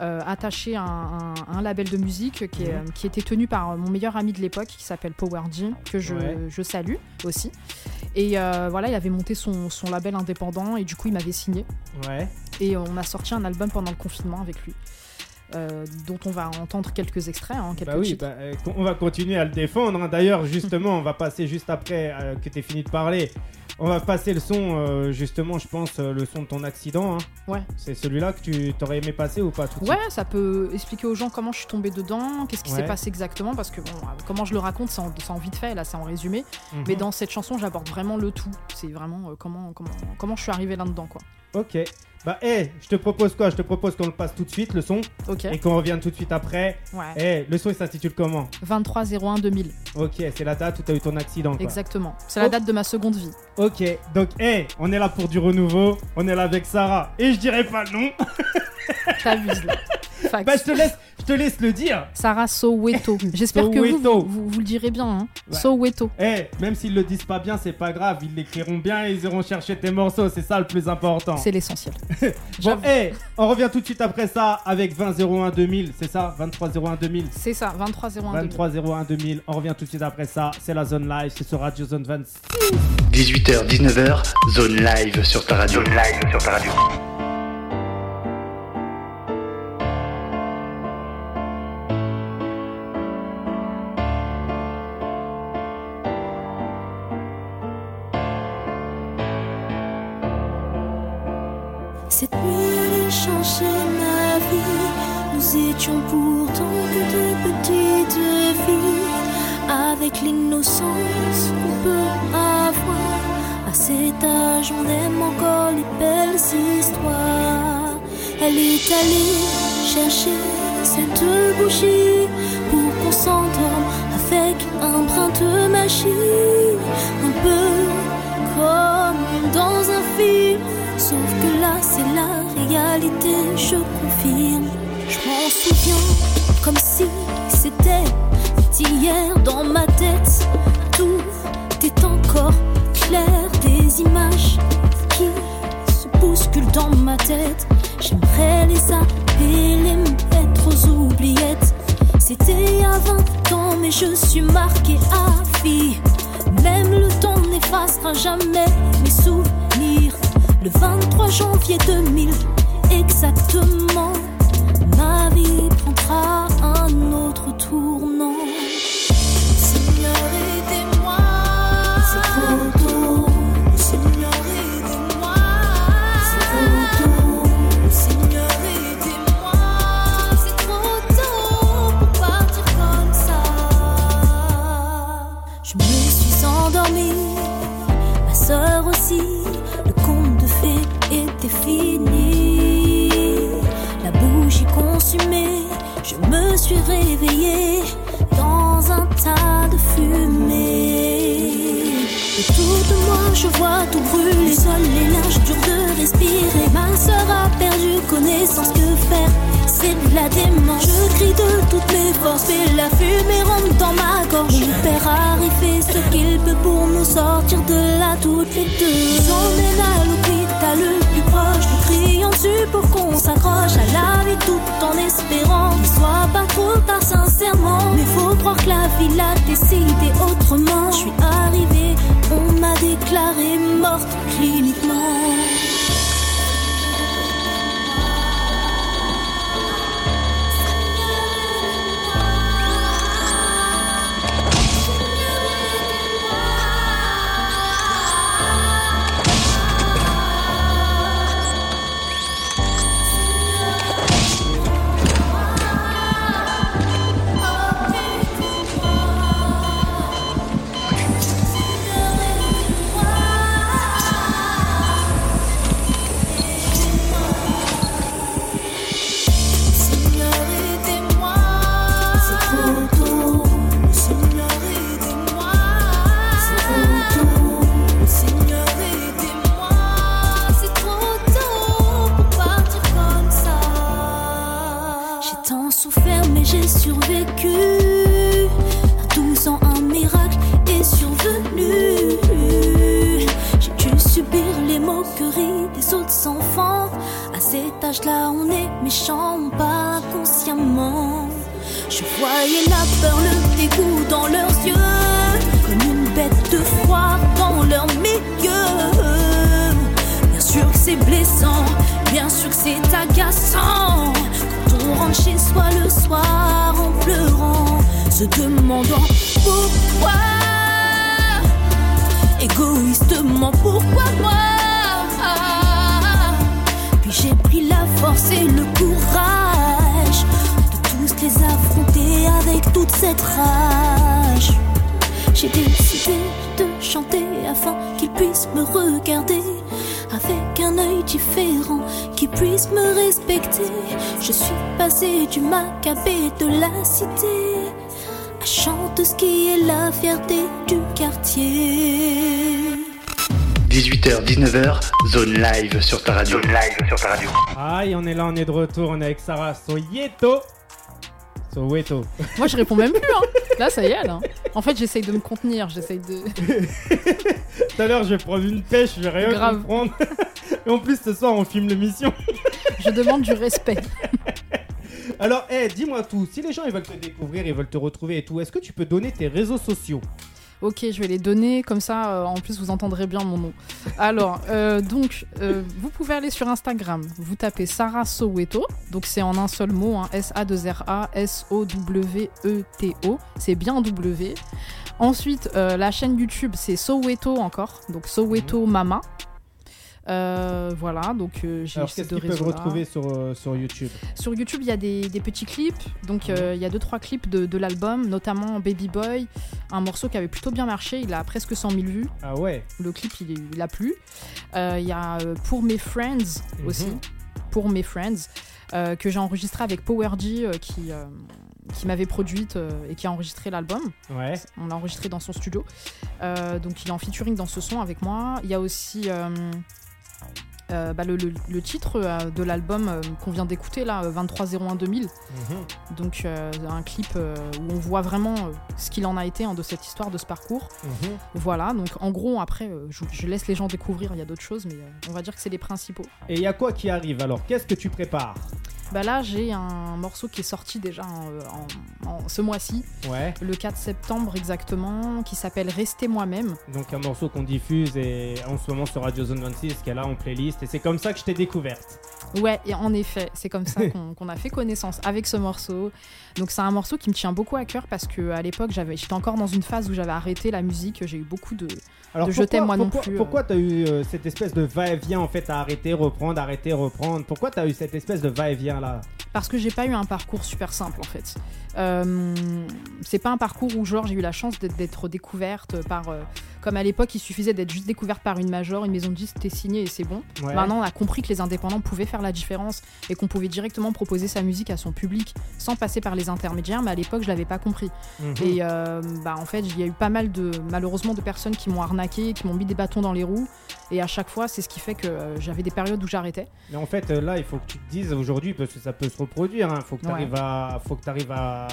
attachée à un, un- un label de musique qui, est, Mhm. qui était tenu par mon meilleur ami de l'époque, qui s'appelle Power G, que je, Ouais. je salue aussi. Et voilà, il avait monté son, son label indépendant et du coup, il m'avait signé. Ouais. Et on a sorti un album pendant le confinement avec lui. Euh, dont on va entendre quelques extraits, hein, quelques Bah oui, bah, euh, on va continuer à le défendre. hein. D'ailleurs, justement, on va passer juste après euh, que tu aies fini de parler. On va passer le son, justement, je pense, le son de ton accident. hein. Ouais. C'est celui-là que tu t'aurais aimé passer ou pas tout Ouais, ça peut expliquer aux gens comment je suis tombée dedans, qu'est-ce qui Ouais. s'est passé exactement, parce que bon, comment je le raconte, c'est en, vite fait, là, c'est en résumé. Mhm. Mais dans cette chanson, j'aborde vraiment le tout. C'est vraiment comment, comment, comment je suis arrivée là-dedans, quoi. Ok. Bah, hé, je te propose quoi? Je te propose qu'on le passe tout de suite, le son, Ok. et qu'on revienne tout de suite après. Ouais. Eh, le son, il s'intitule comment? 23 01 2000, Ok, c'est la date où tu as eu ton accident. Quoi. exactement. C'est la date de ma seconde vie. Ok, donc, hé, on est là pour du renouveau. On est là avec Sarah. Et je dirais pas non. T'abuses là. Fax. Bah, je te laisse, je te laisse le dire. Sarah Soweto. J'espère que vous, vous, vous, vous le direz bien. Hein. Ouais. Soweto. Eh, même s'ils le disent pas bien, c'est pas grave. Ils l'écriront bien et ils iront chercher tes morceaux. C'est ça le plus important. C'est l'essentiel. Bon, J'avoue. eh, on revient tout de suite après ça avec 2001 2000. C'est ça? 23 01 2000. C'est ça, 23 01 2000. 23 01 2000. On revient tout de suite après ça. C'est la zone live. C'est sur Radio Zone 26. 18h, 19h, zone live sur ta radio. Zone live sur ta radio. Changer ma vie. Nous étions pourtant que de petites filles. Avec l'innocence qu'on peut avoir. À cet âge, on aime encore les belles histoires. Elle est allée chercher cette bougie pour qu'on s'endorme avec un brin de magie. Un peu comme dans un film. Sauf que là, c'est la je confirme. Je m'en souviens comme si c'était hier dans ma tête. Tout est encore clair, des images qui se bousculent dans ma tête. J'aimerais les appeler, les mettre aux oubliettes. C'était il y a 20 ans, mais je suis marquée à vie. Même le temps n'effacera jamais mes souvenirs. Le 23 janvier 2000, exactement, ma vie prendra un autre tournant. Réveillée dans un tas de fumée. Autour de moi, je vois tout brûler, seul les linges dur de respirer. Ma soeur a perdu connaissance, que faire? C'est de la démence. Je crie de toutes mes forces, et la fumée rentre dans ma gorge. Mon père arrive ce qu'il peut pour nous sortir de là toutes les deux. J'emmène à pour qu'on s'accroche à la vie tout en espérant qu'il soit pas trop tard sincèrement. Mais faut croire que la vie l'a décidé autrement. Je suis arrivée, on m'a déclaré morte cliniquement. En pleurant, se demandant pourquoi, égoïstement pourquoi moi? Puis j'ai pris la force et le courage de tous les affronter avec toute cette rage. J'ai décidé de chanter afin qu'ils puissent me regarder avec un œil différent, qu'ils puissent me respecter. Je suis passée du macabé de la cité à chanteuse qui est la fierté du quartier. 18h, 19h, zone live sur ta radio. Zone live sur ta radio. Aïe, on est là, on est de retour, on est avec Sarah Soyeto. Soweto. Moi, je réponds même plus. Hein. Là, ça y est. Là. En fait, j'essaye de me contenir. J'essaye de. Tout à l'heure, je vais prendre une pêche, je vais rien Grave. comprendre. Et en plus, ce soir, on filme l'émission. Je demande du respect. Alors, eh, dis-moi tout. Si les gens ils veulent te découvrir, ils veulent te retrouver et tout, est-ce que tu peux donner tes réseaux sociaux? Ok, je vais les donner, comme ça, euh, en plus, vous entendrez bien mon nom. Alors, euh, donc, euh, vous pouvez aller sur Instagram, vous tapez Sarah Soweto, donc c'est en un seul mot, hein, S-A-2-R-A, S-O-W-E-T-O, c'est bien en W. Ensuite, euh, la chaîne YouTube, c'est Soweto encore, donc Soweto Mama. Euh, voilà, donc euh, j'ai Alors, ces qu'est-ce deux qu'ils peuvent réseaux-là. retrouver sur, euh, sur YouTube? Sur YouTube, il y a des, des petits clips. Donc, euh, il y a deux trois clips de, de l'album, notamment Baby Boy, un morceau qui avait plutôt bien marché. Il a presque 100 000 vues. Ah ouais Le clip, il, est- il a plu. Euh, Il y a euh, Pour mes friends aussi. Mhm. Pour mes friends, euh, que j'ai enregistré avec Power G, euh, qui, euh, qui m'avait produite euh, et qui a enregistré l'album. Ouais. On l'a enregistré dans son studio. Euh, donc il est en featuring dans ce son avec moi. Il y a aussi euh, bah, le, le- le titre de l'album qu'on vient d'écouter là, euh, 2301-2000. Mhm. Donc un clip où on voit vraiment ce qu'il en a été hein, de cette histoire, de ce parcours. Mhm. Voilà, donc en gros après, je, je laisse les gens découvrir, il y a d'autres choses, mais on va dire que c'est les principaux. Et il y a quoi qui arrive? Alors Qu'est-ce que tu prépares? Bah là j'ai un morceau qui est sorti déjà en- en- ce mois-ci, Ouais. le 4 septembre exactement, qui s'appelle Rester moi-même. Donc un morceau qu'on diffuse et en ce moment sur Radio Zone 26 qui est là en playlist et c'est comme ça que je t'ai découverte. Ouais, et en effet, c'est comme ça qu'on a fait connaissance avec ce morceau. Donc c'est un morceau qui me tient beaucoup à cœur parce que à l'époque, j'avais, j'étais encore dans une phase où j'avais arrêté la musique. J'ai eu beaucoup de. Alors De Je pourquoi- t'aime, moi non pourquoi- plus, euh. Pourquoi t'as eu euh, cette espèce de va-et-vient en fait à arrêter, reprendre, arrêter, reprendre? Pourquoi t'as eu cette espèce de va-et-vient? Parce que j'ai pas eu un parcours super simple en fait. Euh, c'est pas un parcours où genre j'ai eu la chance d'être, d'être découverte par, euh, comme à l'époque, il suffisait d'être juste découverte par une major, une maison de disques, t'es signé et c'est bon. Ouais. Maintenant, on a compris que les indépendants pouvaient faire la différence et qu'on pouvait directement proposer sa musique à son public sans passer par les intermédiaires. Mais à l'époque, je l'avais pas compris. Mhm. Et euh, bah, en fait, il y a eu pas mal de, malheureusement, de personnes qui m'ont arnaqué, qui m'ont mis des bâtons dans les roues. Et à chaque fois, c'est ce qui fait que euh, j'avais des périodes où j'arrêtais. Mais en fait, euh, là, il faut que tu te dises aujourd'hui, parce que ça peut se reproduire, il faut que tu Ouais. arrives, à, faut que t'arrives à,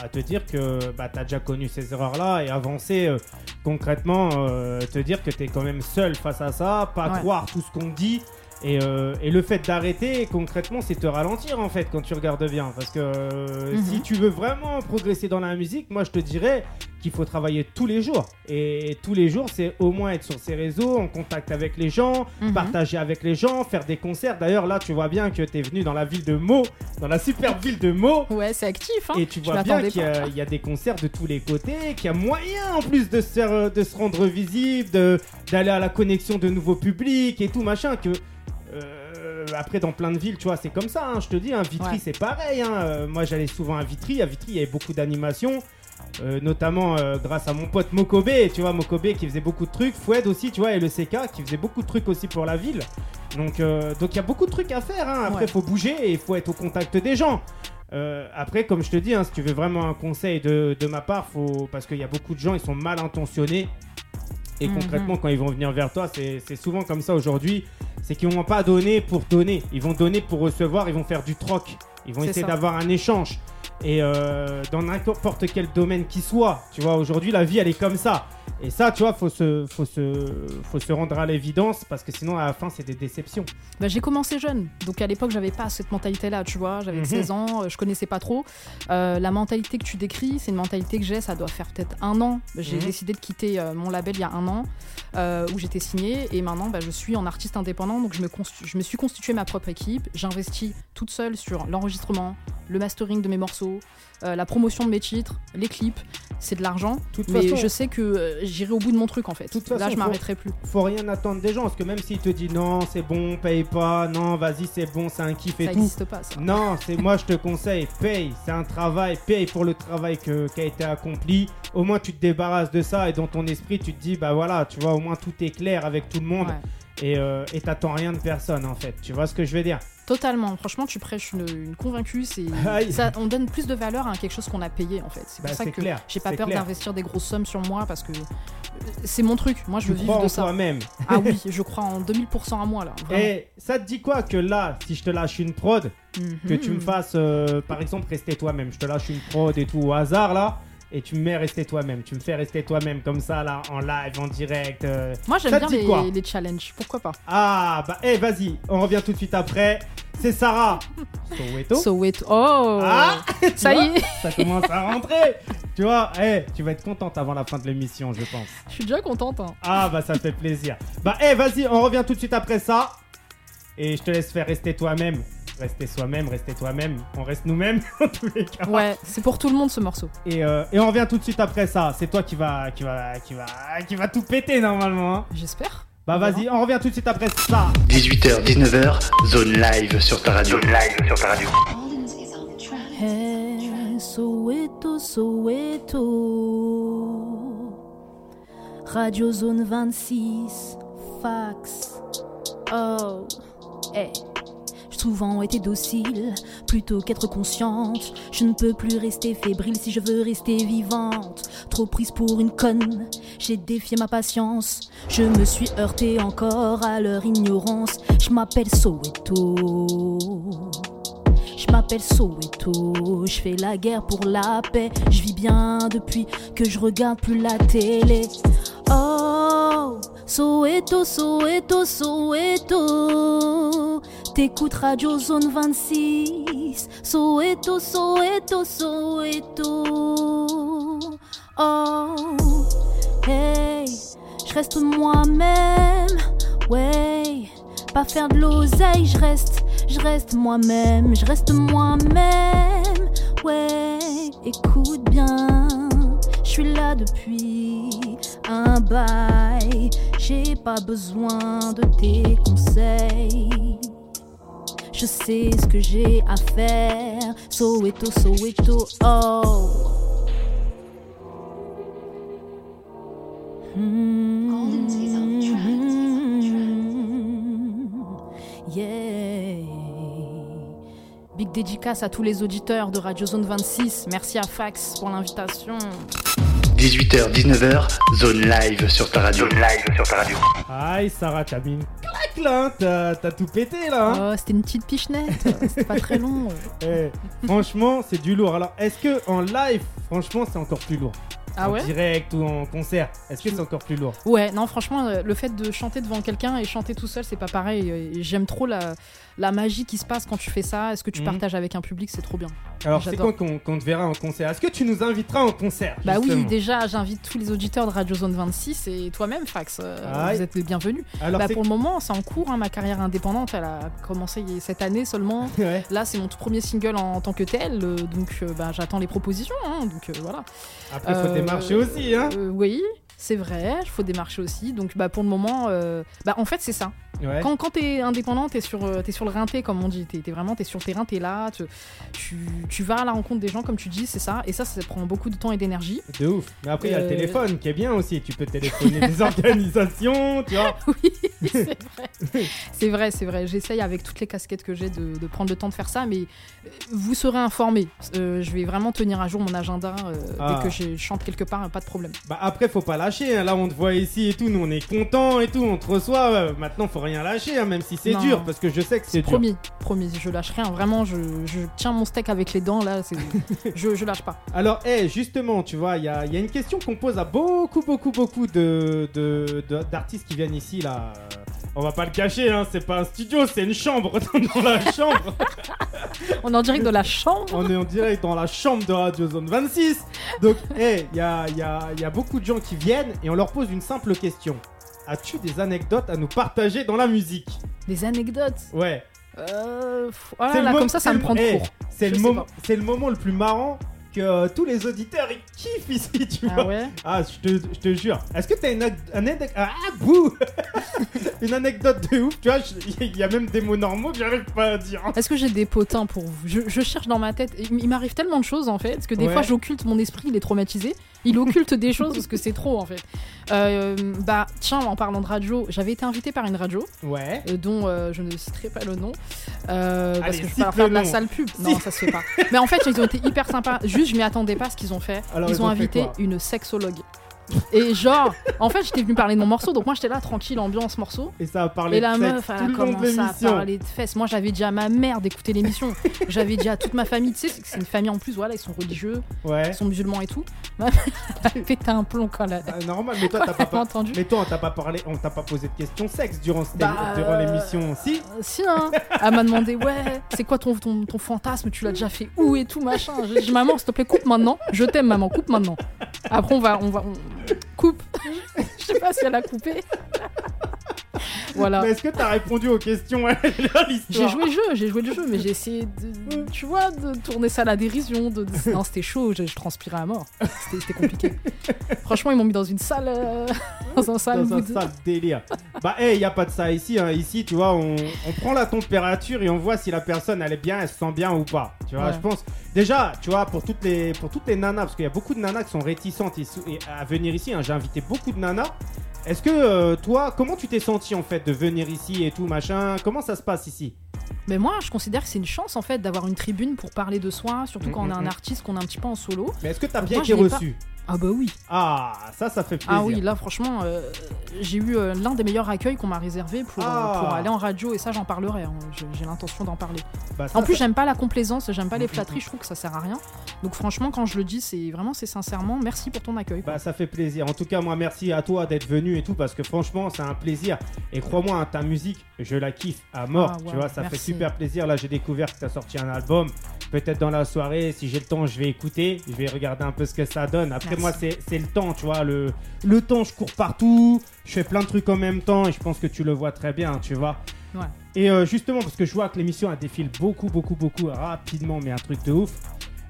à te dire que bah, tu as déjà connu ces erreurs-là et avancer euh, concrètement, te dire que tu es quand même seul face à ça, pas croire tout ce qu'on dit. Et, euh, et le fait d'arrêter, concrètement, c'est te ralentir en fait quand tu regardes bien. Parce que euh, Mhm. si tu veux vraiment progresser dans la musique, moi je te dirais qu'il faut travailler tous les jours. Et tous les jours, c'est au moins être sur ces réseaux, en contact avec les gens, Mhm. partager avec les gens, faire des concerts. D'ailleurs, là, tu vois bien que tu es venu dans la ville de Meaux, dans la superbe ville de Meaux. Ouais, c'est actif. Hein. Et tu vois bien qu'il y, a- il y a des concerts de tous les côtés, qu'il y a moyen en plus de se, faire, euh, de se rendre visible, d'aller à la connexion de nouveaux publics et tout machin. Que euh, après dans plein de villes, tu vois, c'est comme ça. hein, je te dis, hein, Vitry Ouais. c'est pareil. hein, euh, moi j'allais souvent à Vitry. À Vitry il y avait beaucoup d'animations. euh, notamment grâce à mon pote Mokobe, tu vois, Mokobe qui faisait beaucoup de trucs, Foued aussi, tu vois, et le CK qui faisait beaucoup de trucs aussi pour la ville. Donc donc il y a beaucoup de trucs à faire. hein. Après, Ouais. faut bouger et il faut être au contact des gens. Euh, après, comme je te dis, hein, si tu veux vraiment un conseil de, de ma part, faut parce qu'il y a beaucoup de gens, ils sont mal intentionnés. Et Mhm. concrètement, quand ils vont venir vers toi, c'est souvent comme ça aujourd'hui. C'est qu'ils vont pas donner pour donner. Ils vont donner pour recevoir. Ils vont faire du troc. Ils vont essayer d'avoir un échange. Et euh, dans n'importe quel domaine qui soit, tu vois, aujourd'hui, la vie, elle est comme ça. Et ça, tu vois, faut se, faut se, faut se rendre à l'évidence parce que sinon, à la fin, c'est des déceptions. Bah, j'ai commencé jeune, donc à l'époque j'avais pas cette mentalité-là, tu vois. J'avais Mhm. 16 ans, euh, je connaissais pas trop. Euh, la mentalité que tu décris, c'est une mentalité que j'ai. Ça doit faire peut-être un an. J'ai Mhm. décidé de quitter euh, mon label il y a un an, euh, où j'étais signée, et maintenant bah, je suis en artiste indépendant, donc je me, je me suis constitué ma propre équipe. J'investis toute seule sur l'enregistrement, le mastering de mes morceaux, la promotion de mes titres, les clips. C'est de l'argent, toute mais façon- je sais que j'irai au bout de mon truc en fait. toute Là, façon, je m'arrêterai plus. faut rien attendre des gens parce que même s'ils te disent non, c'est bon, paye pas, non, vas-y, c'est bon, c'est un kiff et Ça tout. n'existe pas, ça. Non, c'est moi je te conseille, paye, c'est un travail, paye pour le travail que- qui a été accompli. Au moins tu te débarrasses de ça et dans ton esprit tu te dis bah voilà, tu vois, au moins tout est clair avec tout le monde Ouais. et euh, et t'attends rien de personne en fait. Tu vois ce que je veux dire? Totalement. Franchement, tu prêches une, une convaincue. C'est ça, on donne plus de valeur à quelque chose qu'on a payé en fait. C'est Bah, pour ça c'est que j'ai pas peur d'investir des grosses sommes sur moi parce que euh, c'est mon truc. Moi, je Tu veux crois vivre de en ça. toi-même. Ah oui, je crois en 2000% à moi là. vraiment. Et ça te dit quoi que là, si je te lâche une prod, que tu me Mhm. fasses euh, par exemple rester toi-même, je te lâche une prod et tout au hasard là. Et tu me mets rester toi-même, tu me fais rester toi-même comme ça là en live, en direct. euh, Moi, j'aime ça te bien dit quoi les, les challenges. Pourquoi pas? Ah bah eh vas-y, on revient tout de suite après. C'est Sarah. Soweto. Soweto. Oh Ah Ça y est, Ça commence à rentrer. tu vois, eh, tu vas être contente avant la fin de l'émission, je pense. je suis déjà contente. hein. Ah bah ça fait plaisir. Bah eh vas-y, on revient tout de suite après ça. Et je te laisse faire rester toi-même. Rester soi-même, rester toi-même. On reste nous-mêmes en tous les cas. Ouais, c'est pour tout le monde ce morceau. Et, euh, et on revient tout de suite après ça. C'est toi qui va, qui va, qui va, qui va tout péter normalement. hein. J'espère. Bah vas-y, on revient tout de suite après ça. 18h, 19h, zone live sur ta radio. Zone live sur ta radio. Hey, Soweto, Soweto. Radio Zone 26, fax. Oh, hey. Souvent été docile, plutôt qu'être consciente. Je ne peux plus rester fébrile si je veux rester vivante. Trop prise pour une conne, j'ai défié ma patience. Je me suis heurtée encore à leur ignorance. Je m'appelle Soweto. Je m'appelle Soweto, je fais la guerre pour la paix. Je vis bien depuis que je regarde plus la télé. Oh, Soweto, Soweto, Soweto. T'écoutes Radio Zone 26. Soweto, Soweto, Soweto. Oh, hey, je reste moi-même. Ouais, pas faire de l'oseille, je reste, je reste moi-même, je reste moi-même. Ouais, écoute bien, je suis là depuis un bail, j'ai pas besoin de tes conseils. Je sais ce que j'ai à faire. Soweto, Soweto, oh. Mm -hmm. Yeah. Big dédicace à tous les auditeurs de Radio Zone 26. Merci à Fax pour l'invitation. 18h, 19h, zone live sur ta radio. Zone live sur ta radio. Aïe, Sarah, t'as mis une claque là, hein. t'as t'as tout pété là. hein. Oh, c'était une petite pichenette, c'était pas très long. Eh, franchement, c'est du lourd. Alors, est-ce que en live, franchement, c'est encore plus lourd? Ah En ouais? direct ou en concert, est-ce que c'est encore plus lourd? Ouais, non, franchement, euh, le fait de chanter devant quelqu'un et chanter tout seul, c'est pas pareil. Et J'aime trop la, la magie qui se passe quand tu fais ça. Est-ce que tu Mhm. partages avec un public C'est trop bien. Alors, c'est quand qu'on te verra en concert Est-ce que tu nous inviteras en concert Bah oui, déjà, j'invite tous les auditeurs de Radio Zone 26 et toi-même, Fax. euh, Aïe. vous êtes les bienvenus. Alors, Bah, pour le moment, c'est en cours. hein, ma carrière indépendante, elle a commencé cette année seulement. Ouais. Là, c'est mon tout premier single en, tant que tel. euh, donc, euh, bah, j'attends les propositions. hein, donc, voilà. Après, faut démarcher aussi, hein oui, c'est vrai. Il faut démarcher aussi. Donc, bah, pour le moment, euh, bah, en fait, c'est ça. Ouais. Quand, quand t'es indépendant, t'es sur, euh, t'es sur le rinté, comme on dit. T'es t'es vraiment t'es sur le terrain, t'es là. Tu, tu, tu vas à la rencontre des gens, comme tu dis, c'est ça. Et ça, ça prend beaucoup de temps et d'énergie. De ouf. Mais après, il y a le Euh, téléphone qui est bien aussi. Tu peux téléphoner des organisations, tu vois. Oui, c'est vrai. C'est vrai, c'est vrai. J'essaye avec toutes les casquettes que j'ai de, de prendre le temps de faire ça, mais vous serez informés. Euh, je vais vraiment tenir à jour mon agenda euh, Ah. dès que je chante quelque part, pas de problème. Bah après, faut pas lâcher. hein. Là, on te voit ici et tout. Nous, on est contents et tout. On te reçoit. Euh, Maintenant, faut rien lâcher, hein, même si c'est dur. Parce que je sais que c'est dur. Promis, promis, je lâche rien. Vraiment, je, je tiens mon steak avec les dents là. je, je lâche pas. Alors, eh, justement, tu vois, il y a, il y a une question qu'on pose à beaucoup, beaucoup, beaucoup de, de- de- d'artistes qui viennent ici, là. On va pas le cacher, hein, c'est pas un studio, c'est une chambre dans la chambre. On est en direct de la chambre. On est en direct dans la chambre de Radio Zone 26. Donc, eh, il y a, il y, a, il y a beaucoup de gens qui viennent et on leur pose une simple question. As-tu des anecdotes à nous partager dans la musique? Des anecdotes? Ouais. Euh, voilà, là, mo- comme ça, ça me prend de court. Le, c'est le moment le plus marrant que euh, tous les auditeurs ils kiffent ici, tu vois. Ah ouais? Ah, je te, je te jure. Est-ce que t'as une, ane- une anecdote Ah, bouh Une anecdote de ouf, tu vois. Il y a même des mots normaux que j'arrive pas à dire. Est-ce que j'ai des potins pour vous? Je, je cherche dans ma tête. Il m'arrive tellement de choses en fait, parce que des Ouais. fois j'occulte mon esprit, il est traumatisé. Il occulte des choses parce que c'est trop en fait. Euh, bah tiens, en parlant de radio, j'avais été invité par une radio Ouais. euh, dont euh, je ne citerai pas le nom parce que je pas leur faire de la sale pub. Non, ça se fait pas. Mais en fait, ils ont été hyper sympas. Juste, je m'y attendais pas à ce qu'ils ont fait. Alors, ils, ils ont invité une sexologue. Et genre, en fait, j'étais venu parler de mon morceau, donc moi j'étais là tranquille, ambiance morceau. Et ça a parlé Et la de meuf, elle a commencé à parler de fesses. Moi, j'avais dit à ma mère d'écouter l'émission. j'avais dit à toute ma famille, tu sais, c'est une famille en plus, voilà, ils sont religieux, Ouais. ils sont musulmans et tout. Ma mère, elle a pété un plomb quand elle a Ah, normal, mais toi, t'as pas, entendu. mais toi, on t'a pas parlé, on t'a pas posé de questions sexe durant, Bah, durant euh, l'émission, si Si, hein. Elle m'a demandé, ouais, c'est quoi ton, ton, ton fantasme Tu l'as déjà fait où et tout, machin. J'ai dit, maman, s'il te plaît, coupe maintenant. Je t'aime, maman, coupe maintenant. Après, on va. On va on... Coupe. Je sais pas si elle a coupé. voilà. Mais est-ce que t'as répondu aux questions J'ai joué le jeu, j'ai joué le jeu, mais j'ai essayé de, tu vois, de tourner ça à la dérision. De, de- Non, c'était chaud, je, je transpirais à mort. C'était compliqué. Franchement, ils m'ont mis dans une salle, euh, dans un sale dans un sale délire. Bah, hey, y a pas de ça ici. hein. Ici, tu vois, on, on prend la température et on voit si la personne elle est bien, elle se sent bien ou pas. Tu vois, Ouais. je pense. Déjà, tu vois, pour toutes les, pour toutes les nanas, parce qu'il y a beaucoup de nanas qui sont réticentes et à venir ici. hein. J'ai invité beaucoup de nanas. Est-ce que euh, toi, comment tu t'es senti en fait de venir ici et tout machin? Comment ça se passe ici? Mais moi, je considère que c'est une chance en fait d'avoir une tribune pour parler de soi, surtout quand on est Mm, un mm. artiste, qu'on est un petit peu en solo. Mais est-ce que t'as bien été pas- reçu? Ah bah oui. Ah, ça, ça fait plaisir. Ah oui, là franchement, euh, j'ai eu euh, l'un des meilleurs accueils qu'on m'a réservé pour, euh, Ah. pour aller en radio et ça j'en parlerai. hein. J'ai- l'intention d'en parler. Bah, ça, En plus, ça- j'aime pas la complaisance, j'aime pas les Mm, mm, flatteries, je trouve que ça sert à rien. Donc franchement, quand je le dis, c'est vraiment c'est sincèrement merci pour ton accueil. quoi. Bah ça fait plaisir. En tout cas, moi merci à toi d'être venu et tout parce que franchement c'est un plaisir. Et crois-moi, hein, ta musique, je la kiffe à mort. Ah, tu vois, ça fait super plaisir. Là, j'ai découvert que tu as sorti un album. Peut-être dans la soirée, si j'ai le temps, je vais écouter. Je vais regarder un peu ce que ça donne. Après, Merci. moi, c'est c'est le temps, tu vois. Le, le temps, je cours partout. Je fais plein de trucs en même temps et je pense que tu le vois très bien, tu vois. Ouais. Et euh, justement, parce que je vois que l'émission, elle défile beaucoup, beaucoup, beaucoup rapidement, mais un truc de ouf.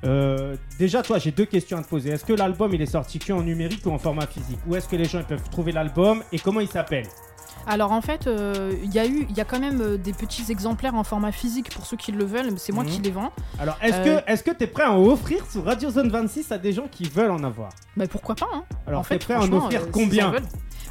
Euh, déjà, toi, j'ai deux questions à te poser. Est-ce que l'album il est sorti que en numérique ou en format physique? Ou est-ce que les gens ils peuvent trouver l'album et comment il s'appelle? Alors en fait, euh, il y a eu, il y a quand même euh, des petits exemplaires en format physique pour ceux qui le veulent, mais c'est moi Mhm. qui les vends. Alors, est-ce Euh, que est-ce que t'es prêt à en offrir sur Radio Zone 26 à des gens qui veulent en avoir? Mais pourquoi pas hein Alors, En t'es fait, prêt à en franchement, offrir euh, s'ils combien veulent.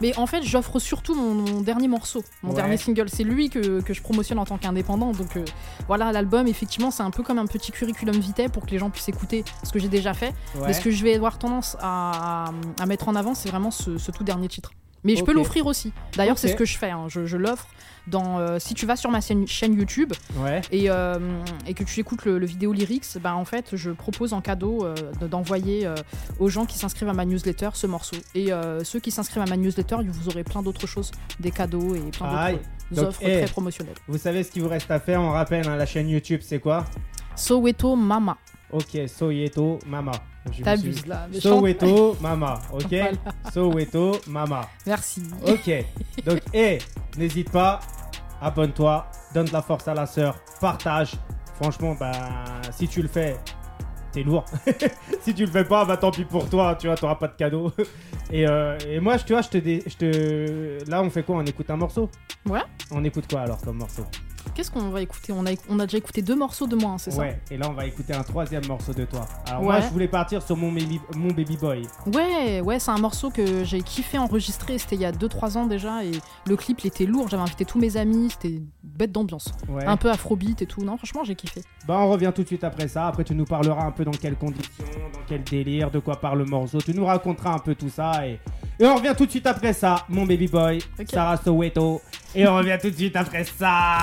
Mais en fait, j'offre surtout mon, mon dernier morceau, mon Ouais. dernier single. C'est lui que, que je promotionne en tant qu'indépendant. Donc euh, voilà, l'album, effectivement, c'est un peu comme un petit curriculum vitae pour que les gens puissent écouter ce que j'ai déjà fait. Ouais. Mais ce que je vais avoir tendance à, à mettre en avant, c'est vraiment ce, ce tout dernier titre. Mais je peux l'offrir aussi. D'ailleurs, c'est ce que je fais. hein. Je, je l'offre dans. euh, si tu vas sur ma chaîne, chaîne YouTube Ouais. et, euh, et que tu écoutes le, le vidéo lyrics, bah en fait, je propose en cadeau euh, de- d'envoyer aux gens qui s'inscrivent à ma newsletter ce morceau. Et ceux qui s'inscrivent à ma newsletter, vous aurez plein d'autres choses, des cadeaux et plein d'autres offres très promotionnelles. Vous savez ce qu'il vous reste à faire On rappelle, hein, la chaîne YouTube, c'est quoi? Soweto Mama. Ok, Soweto Mama. Suis- T'abuses là. chante- Soweto Mama. Ok? Voilà. Soweto Mama. Merci. Ok. Donc, hé, n'hésite pas, abonne-toi, donne de la force à la sœur, partage. Franchement, bah, si tu le fais, t'es lourd. si tu le fais pas, bah tant pis pour toi, tu vois, t'auras pas de cadeau. Et, euh, et moi, tu vois, je te, dé- je te. Là, on fait quoi? On écoute un morceau? Ouais. On écoute quoi alors comme morceau? Qu'est-ce qu'on va écouter on a, on a déjà écouté deux morceaux de moi, hein, c'est ça Ouais, et là, on va écouter un troisième morceau de toi. Alors, Ouais. moi, je voulais partir sur mon baby, mon baby boy. Ouais, ouais, c'est un morceau que j'ai kiffé enregistrer. C'était il y a 2-3 ans déjà. Et le clip, il était lourd. J'avais invité tous mes amis. C'était bête d'ambiance. Ouais. Un peu afrobeat et tout. Non, franchement, j'ai kiffé. Bah on revient tout de suite après ça. Après tu nous parleras un peu dans quelles conditions, dans quel délire, de quoi parle le morceau. Tu nous raconteras un peu tout ça et, et on revient tout de suite après ça. Mon baby boy. Sarah Soweto. Et on revient tout de suite après ça.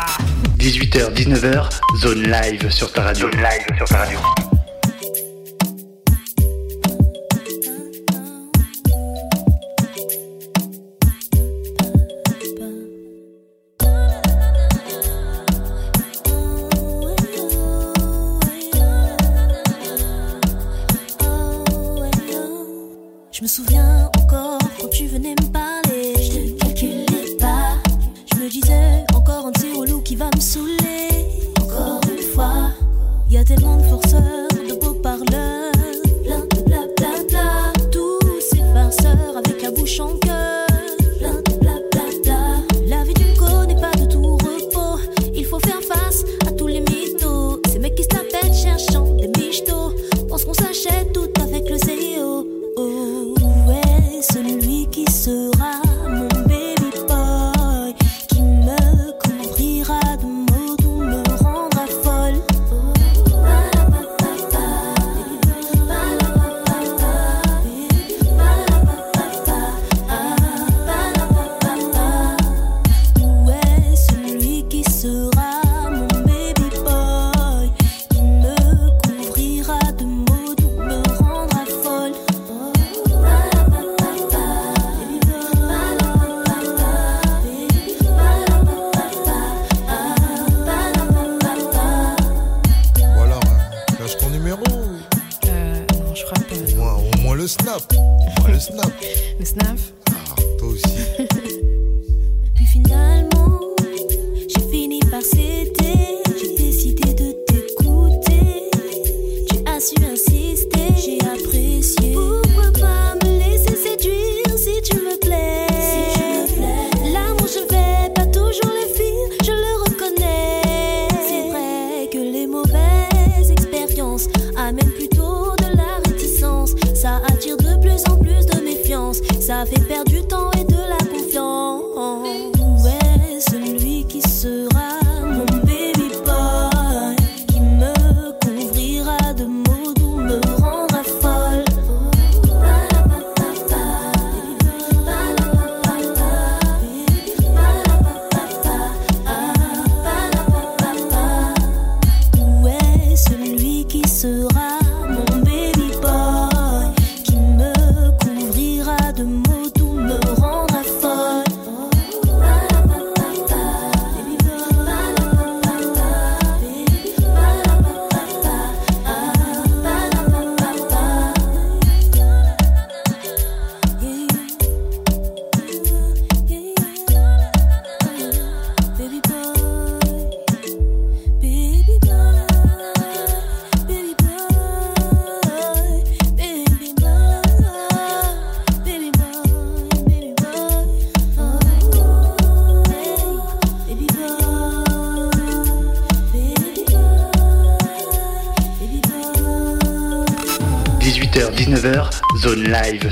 18h, 19h, zone live sur ta radio. Zone live sur ta radio.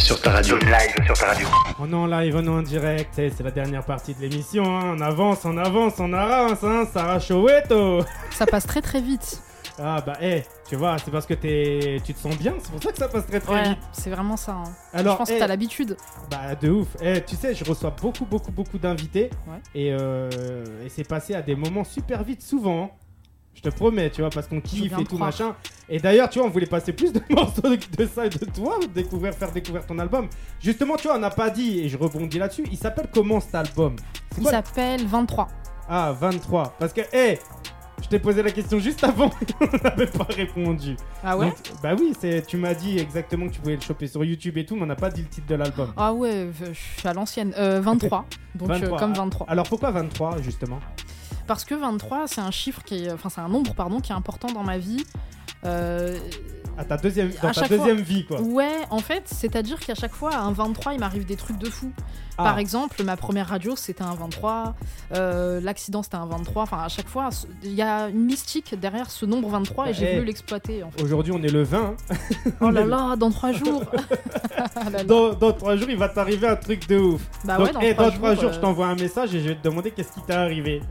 Sur ta radio. Zone live sur ta radio. On est en live, on est en direct, eh, c'est la dernière partie de l'émission. hein. On avance, on avance, on avance, hein. Sarah Choweto. Ça passe très très vite. Ah bah, eh, tu vois, c'est parce que t'es- tu te sens bien, c'est pour ça que ça passe très très Ouais, vite. c'est vraiment ça. hein. Alors, je pense eh, que t'as l'habitude. Bah de ouf. Eh, tu sais, je reçois beaucoup, beaucoup, beaucoup d'invités. Ouais. Et, euh, et c'est passé à des moments super vite, souvent. Je te promets, tu vois, parce qu'on kiffe et tout croire. machin. Et d'ailleurs, tu vois, on voulait passer plus de morceaux de, de ça et de toi, découvrir, faire découvrir ton album. Justement, tu vois, on n'a pas dit, et je rebondis là-dessus, il s'appelle comment cet album? Il s'appelle 23. Ah, 23. Parce que, hé, je t'ai posé la question juste avant, on n'avait pas répondu. Ah ouais? Donc, bah oui, c'est, tu m'as dit exactement que tu pouvais le choper sur YouTube et tout, mais on n'a pas dit le titre de l'album. Ah ouais, je suis à l'ancienne. Euh, 23. Donc euh, 23. comme 23. Alors pourquoi 23 justement? Parce que 23, c'est un chiffre qui est. Enfin, c'est un nombre, pardon, qui est important dans ma vie. Euh, À ta deuxième, À dans ta deuxième vie quoi. ouais, en fait, c'est-à-dire qu'à chaque fois, à un 23, il m'arrive des trucs de fou. Par Ah, exemple, ma première radio, c'était un 23. euh, L'accident, c'était un 23. Enfin, à chaque fois, il y a une mystique derrière ce nombre 23 et j'ai eh. voulu l'exploiter. En fait. Aujourd'hui on est le 20. hein. Oh là là, dans trois jours. Ah. Dans, dans 3 jours il va t'arriver un truc de ouf. Bah Donc ouais, dans eh, trois dans trois jours. jours je euh, t'envoie un message et je vais te demander qu'est-ce qui t'est arrivé.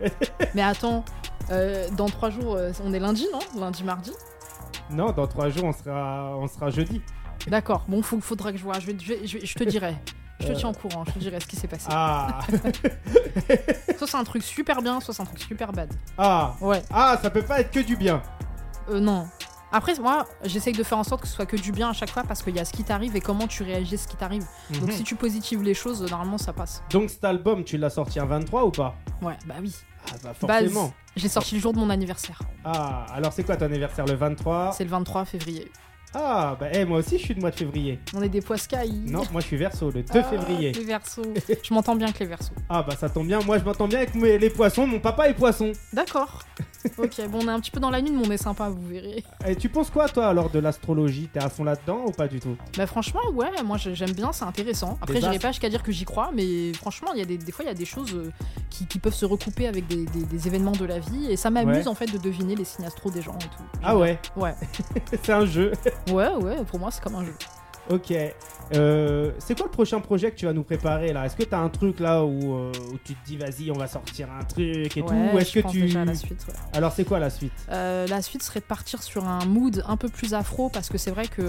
Mais attends, euh, dans trois jours, euh, on est lundi, non? Lundi, mardi? Non, dans 3 jours on sera, on sera jeudi. D'accord, bon, faut, faudra que je vois. Je, je, je te dirai. Je te Euh. tiens au courant, je te dirai ce qui s'est passé. Ah, Soit c'est un truc super bien, soit c'est un truc super bad. ah, Ouais, ah, ça peut pas être que du bien. euh, non. Après, moi, j'essaye de faire en sorte que ce soit que du bien à chaque fois parce qu'il y a ce qui t'arrive et comment tu réagis à ce qui t'arrive. Donc Mhm. si tu positives les choses, normalement ça passe. Donc cet album tu l'as sorti un 23 ou pas? Ouais, bah oui. Ah bah Base. forcément. J'ai sorti le jour de mon anniversaire. Ah, alors c'est quoi ton anniversaire le 23 C'est le 23 février. Ah, bah eh, moi aussi je suis de mois de février. On est des poiscailles. Non, moi je suis verso le 2 Ah, février. Les versos. je m'entends bien avec les versos. Ah bah ça tombe bien, moi je m'entends bien avec mes- les poissons, mon papa est poisson. D'accord. ok, bon, on est un petit peu dans la lune, mais on est sympa, vous verrez. Et tu penses quoi toi alors de l'astrologie? T'es à fond là-dedans ou pas du tout? Bah franchement, ouais, moi j'ai- j'aime bien, c'est intéressant. Après, j'irai pas jusqu'à dire que j'y crois, mais franchement, il y a des, des fois, il y a des choses euh, qui, qui peuvent se recouper avec des, des- des événements de la vie, et ça m'amuse Ouais. en fait de deviner les signes astro des gens et tout. Ah ouais Ouais, C'est un jeu. Ouais, ouais, pour moi c'est comme un jeu. ok. Euh, c'est quoi le prochain projet que tu vas nous préparer là? Est-ce que t'as un truc là où, euh, où tu te dis vas-y on va sortir un truc et tout Ou est-ce que tu... déjà à la suite. ouais. Alors c'est quoi la suite? Euh, la suite serait de partir sur un mood un peu plus afro, parce que c'est vrai que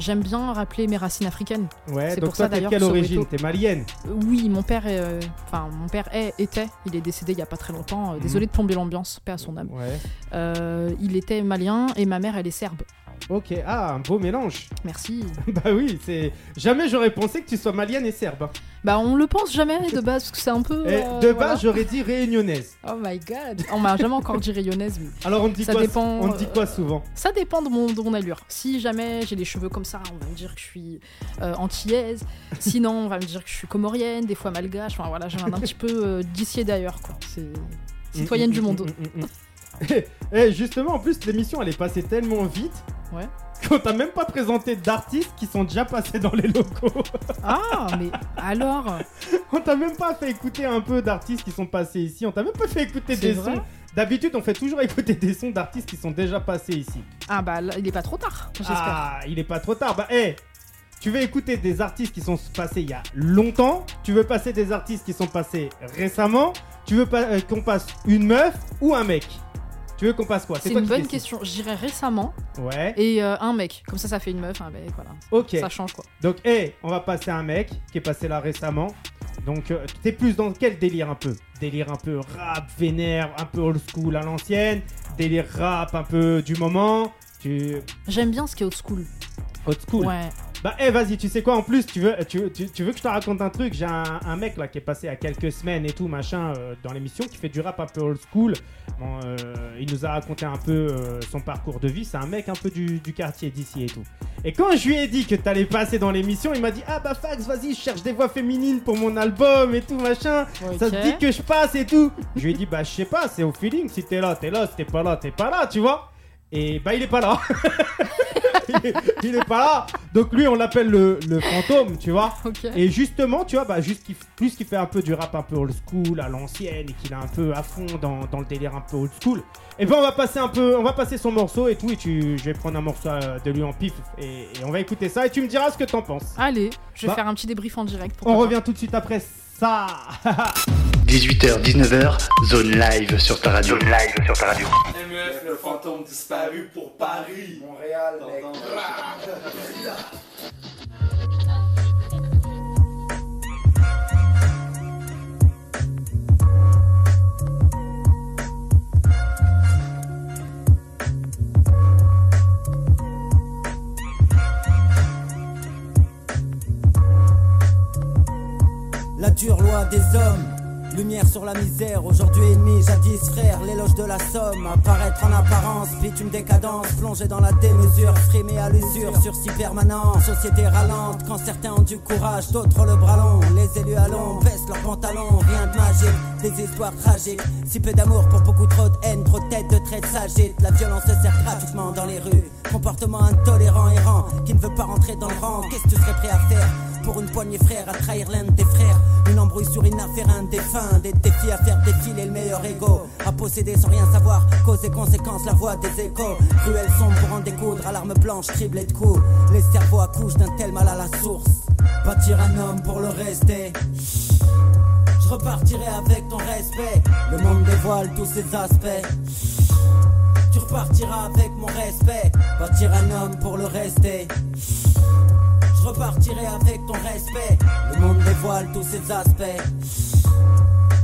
j'aime bien rappeler mes racines africaines. Ouais, C'est donc pour ça, toi d'ailleurs, quelle que origine? T'es malienne? Oui, mon père est, enfin mon père est, était, il est décédé il y a pas très longtemps. Désolé de plomber l'ambiance, paix à son âme. Ouais. Il était malien et ma mère elle est serbe. Ok, ah, un beau mélange. Merci. bah oui, c'est. Jamais j'aurais pensé que tu sois malienne et serbe. Bah on le pense jamais de base parce que c'est un peu. Euh, de base, voilà. j'aurais dit réunionnaise. Oh my god. On m'a jamais encore dit rayonnaise. mais Alors on dit Ça quoi dépend, On dit euh, quoi souvent? Ça dépend de mon, de mon allure. Si jamais j'ai les cheveux comme ça, on va me dire que je suis euh, antillaise. Sinon, on va me dire que je suis comorienne, des fois malgache. Enfin voilà, j'ai un, un petit peu euh, d'ici et d'ailleurs quoi. C'est citoyenne du monde. Mm, mm, mm, mm. Et justement, en plus, l'émission elle est passée tellement vite. Ouais. Qu'on t'a même pas présenté d'artistes qui sont déjà passés dans les locaux. Ah mais alors? On t'a même pas fait écouter un peu d'artistes qui sont passés ici. On t'a même pas fait écouter des vrai? sons. D'habitude, on fait toujours écouter des sons d'artistes qui sont déjà passés ici. Ah bah là, il est pas trop tard. J'espère. Ah, il est pas trop tard. Bah, hé, tu veux écouter des artistes qui sont passés il y a longtemps Tu veux passer des artistes qui sont passés récemment Tu veux pas euh, qu'on passe une meuf ou un mec? Tu veux qu'on passe quoi? C'est une bonne question. Je dirais récemment Ouais. et euh, un mec. Comme ça, ça fait une meuf, un mec. Voilà. Ok. Ça change quoi. Donc, hé, on va passer un mec qui est passé là récemment. Donc, euh, t'es plus dans quel délire un peu? Délire un peu rap vénère, un peu old school à l'ancienne? Délire rap un peu du moment? Tu J'aime bien ce qui est old school. old school? Ouais. Bah, eh, vas-y, tu sais quoi, en plus, tu veux, tu, tu- tu veux que je te raconte un truc? J'ai un, un mec là qui est passé il y a quelques semaines et tout, machin, euh, dans l'émission, qui fait du rap un peu old school. Bon, euh, il nous a raconté un peu euh, son parcours de vie. C'est un mec un peu du, du quartier d'ici et tout. Et quand je lui ai dit que t'allais passer dans l'émission, il m'a dit Ah bah, Fax, vas-y, je cherche des voix féminines pour mon album et tout, machin. Ça te dit que je passe et tout Je lui ai dit Bah, je sais pas, c'est au feeling. Si t'es là, t'es là. Si t'es pas là, t'es pas là, tu vois. Et bah, il est pas là. il, est, il est pas là. Donc lui, on l'appelle le, le fantôme, tu vois. Et justement, tu vois, bah, juste qu'il- plus qu'il fait un peu du rap un peu old school, à l'ancienne, et qu'il est un peu à fond dans, dans le délire un peu old school, et ben on va passer un peu, on va passer son morceau et tout, et tu, je vais prendre un morceau euh, de lui en pif, et, et on va écouter ça, et tu me diras ce que t'en penses. Allez, je vais Bah. faire un petit débrief en direct. On revient tout de suite après ça. 18h, 19h, zone live sur ta radio. Zone live sur ta radio. MF, le fantôme disparu pour Paris. Montréal, mec. La dure loi des hommes. Lumière sur la misère, aujourd'hui ennemi, jadis frère, l'éloge de la somme. Apparaître en apparence, bitume décadence, plongé dans la démesure, frimé à l'usure, sursis permanent. Société ralente, quand certains ont du courage, d'autres le bras long. Les élus à baissent leurs pantalons, rien de magique, des histoires tragiques. Si peu d'amour pour beaucoup trop de haine, trop de têtes de traite s'agitent. La violence se sert gratuitement dans les rues. Comportement intolérant, errant, qui ne veut pas rentrer dans le rang. Qu'est-ce que tu serais prêt à faire? Pour une poignée frère à trahir l'un de tes frères. Une embrouille sur une affaire, un défunt Des défis à faire défiler le meilleur ego. À posséder sans rien savoir, cause et conséquences La voix des échos, cruel sombre pour en découdre À l'arme blanche, criblée de coups. Les cerveaux accouchent d'un tel mal à la source. Bâtir un homme pour le rester Je repartirai avec ton respect. Le monde dévoile tous ses aspects. Tu repartiras avec mon respect, bâtir un homme pour le rester. Je repartirai avec ton respect. Le monde dévoile tous ses aspects.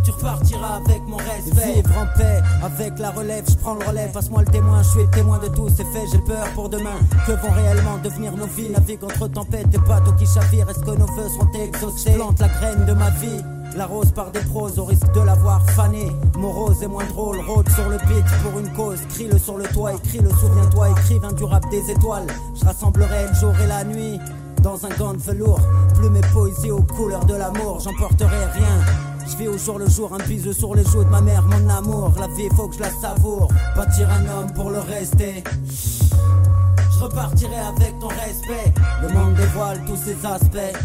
Tu repartiras avec mon respect. Vivre en paix, avec la relève, je prends le relais. Passe-moi le témoin, je suis le témoin de tout. C'est fait, j'ai peur pour demain. Que vont réellement devenir nos vies? Navigue entre tempêtes et bateaux qui chavirent. Est-ce que nos vœux seront exaucés? Plante la graine de ma vie. L'arrose par des proses au risque de l'avoir fané. Morose et moins drôle, rôde sur le beat pour une cause. Crie-le sur le toit, écris-le, souviens-toi, écrivain du rap des étoiles. Je rassemblerai le jour et la nuit dans un gant de velours. Plume et poésie aux couleurs de l'amour, j'emporterai rien. Je vis au jour le jour un bisou sur les joues de ma mère, mon amour. La vie, faut que je la savoure. Bâtir un homme pour le rester. Je repartirai avec ton respect. Le monde dévoile tous ses aspects.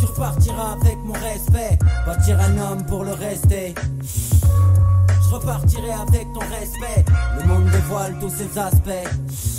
Tu repartiras avec mon respect. Bâtir un homme pour le rester. Je repartirai avec ton respect. Le monde dévoile tous ses aspects.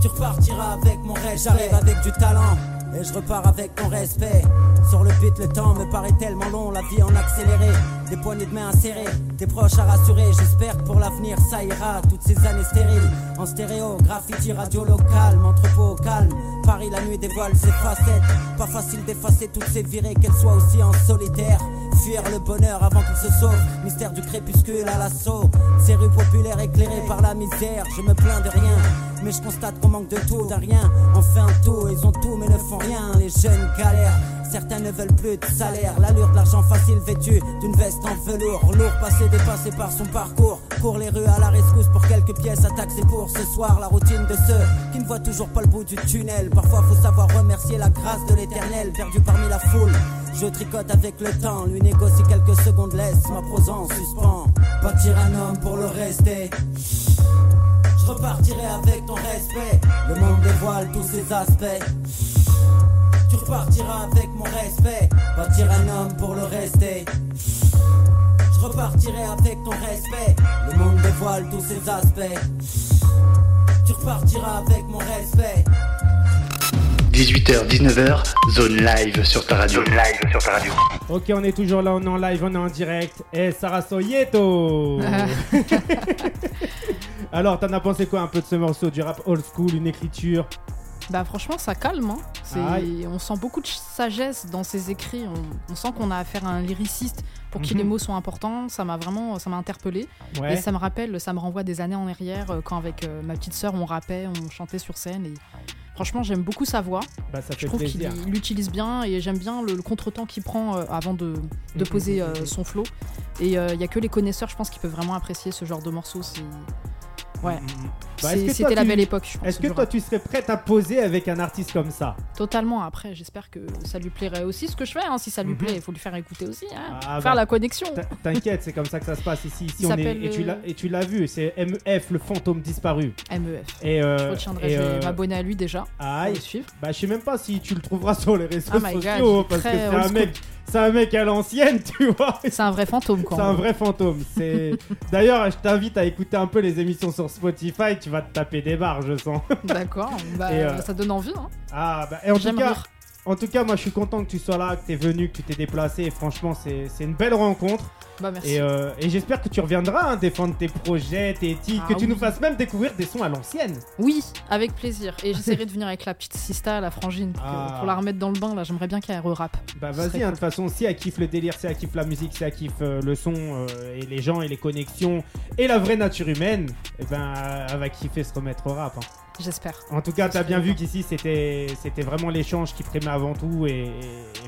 Tu repartiras avec mon respect. J'arrive avec du talent. Et je repars avec ton respect. Sur le beat, le temps me paraît tellement long, la vie en accéléré. Des poignées de main insérées, des proches à rassurer. J'espère que pour l'avenir ça ira. Toutes ces années stériles, en stéréo, graffiti, radio local, entrepôt au calme. Paris, la nuit dévoile ses facettes. Pas facile d'effacer toutes ces virées, qu'elles soient aussi en solitaire. Fuir le bonheur avant qu'il se sauve. Mystère du crépuscule à l'assaut. Ces rues populaires éclairées par la misère. Je me plains de rien. Mais je constate qu'on manque de tout, d'un rien. Un tout, ils ont tout mais ne font rien. Les jeunes galèrent, certains ne veulent plus de salaire. L'allure de l'argent facile vêtu d'une veste en velours. Lourd passé, dépassé par son parcours. Cours les rues à la rescousse pour quelques pièces à taxer pour ce soir. La routine de ceux qui ne voient toujours pas le bout du tunnel. Parfois faut savoir remercier la grâce de l'éternel, perdu parmi la foule. Je tricote avec le temps, lui négocie quelques secondes, laisse ma prose en suspens. Bâtir un homme pour le rester. Je repartirai avec ton respect. Le monde dévoile tous ses aspects. Tu repartiras avec mon respect. Bâtir un homme pour le rester. Je repartirai avec ton respect. Le monde dévoile tous ses aspects. Tu repartiras avec mon respect. 18h, 19h, zone live sur ta radio. Zone live sur ta radio. Ok, on est toujours là, on est en live, on est en direct. Et Sarah Soyeto Alors, t'en as pensé quoi un peu de ce morceau du rap old school, une écriture? Bah franchement ça calme, hein. C'est- Aïe. on sent beaucoup de sagesse dans ses écrits, on, on sent qu'on a affaire à un lyriciste pour qui Mhm. les mots sont importants, ça m'a vraiment ça m'a interpellé Ouais. et ça me rappelle, ça me renvoie des années en arrière euh, quand avec euh, ma petite sœur on rappait, on chantait sur scène et franchement j'aime beaucoup sa voix, Bah, ça je trouve qu'il l'utilise bien et j'aime bien le, le contretemps qu'il prend euh, avant de, de Mhm, poser mhm, euh, son flow. Et il y a que les connaisseurs je pense qui peuvent vraiment apprécier ce genre de morceau, Ouais. Mm, mm. Bah, que toi, C'était la tu- belle époque. je pense, Est-ce que toi rap. tu serais prête à poser avec un artiste comme ça? Totalement. Après, j'espère que ça lui plairait aussi ce que je fais. hein. Si ça lui Mhm. plaît, il faut lui faire écouter aussi. hein. Ah, faire bah, la connexion. T'in- T'inquiète, c'est comme ça que ça se passe ici. on est, s'appelle, et tu l'as euh, et tu l'as vu, c'est MEF, le fantôme disparu. MEF. Et, euh, Je retiendrai, et, je vais euh, m'abonner à lui déjà. pour aïe, le suivre. bah je sais même pas si tu le trouveras sur les réseaux Oh God, sociaux parce que c'est un school. mec, c'est un mec à l'ancienne, tu vois. C'est un vrai fantôme, quoi. C'est un vrai fantôme. C'est d'ailleurs, je t'invite à écouter un peu les émissions sur Spotify. Tu vas te taper des barres, je sens. D'accord. Bah, euh, ça donne envie. Hein. Ah bah et en tout cas, rire. En tout cas, moi je suis content que tu sois là, que tu es venu, que tu t'es déplacé. Et franchement, c'est une belle rencontre. Bah, merci. Et, euh, et j'espère que tu reviendras hein, défendre tes projets, tes titres, Ah que tu oui. nous fasses même découvrir des sons à l'ancienne. Oui, avec plaisir. Et j'essaierai de venir avec la petite Sista, la frangine, pour, Ah. pour la remettre dans le bain. Là, j'aimerais bien qu'elle re-rappe. Bah vas-y, hein, de toute façon, si elle kiffe le délire, si elle kiffe la musique, si elle kiffe euh, le son euh, et les gens et les connexions et la vraie nature humaine, et ben elle va kiffer se remettre au rap. hein. J'espère. En tout cas, t'as serait bien vu qu'ici c'était c'était vraiment l'échange qui primait avant tout et,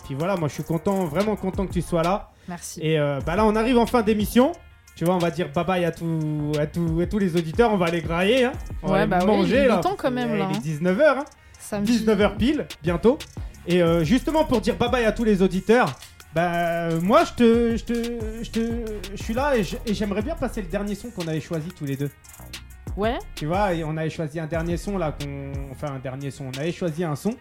puis voilà, moi je suis content, vraiment content que tu sois là. Merci. Et euh, bah là, on arrive en fin d'émission. Tu vois, on va dire bye bye à, tout, à, tout, à tous les auditeurs. On va aller grailler. Hein. On va Ouais, aller bah oui, manger. il est là, temps quand même, là, Il hein. est 19h. Hein. Samedi. 19h pile, bientôt. Et euh, justement, pour dire bye bye à tous les auditeurs, bah moi je te, je te, je te, je suis là et j'aimerais bien passer le dernier son qu'on avait choisi tous les deux. Ouais. Tu vois, et on avait choisi un dernier son là, qu'on, enfin un dernier son, on avait choisi un son.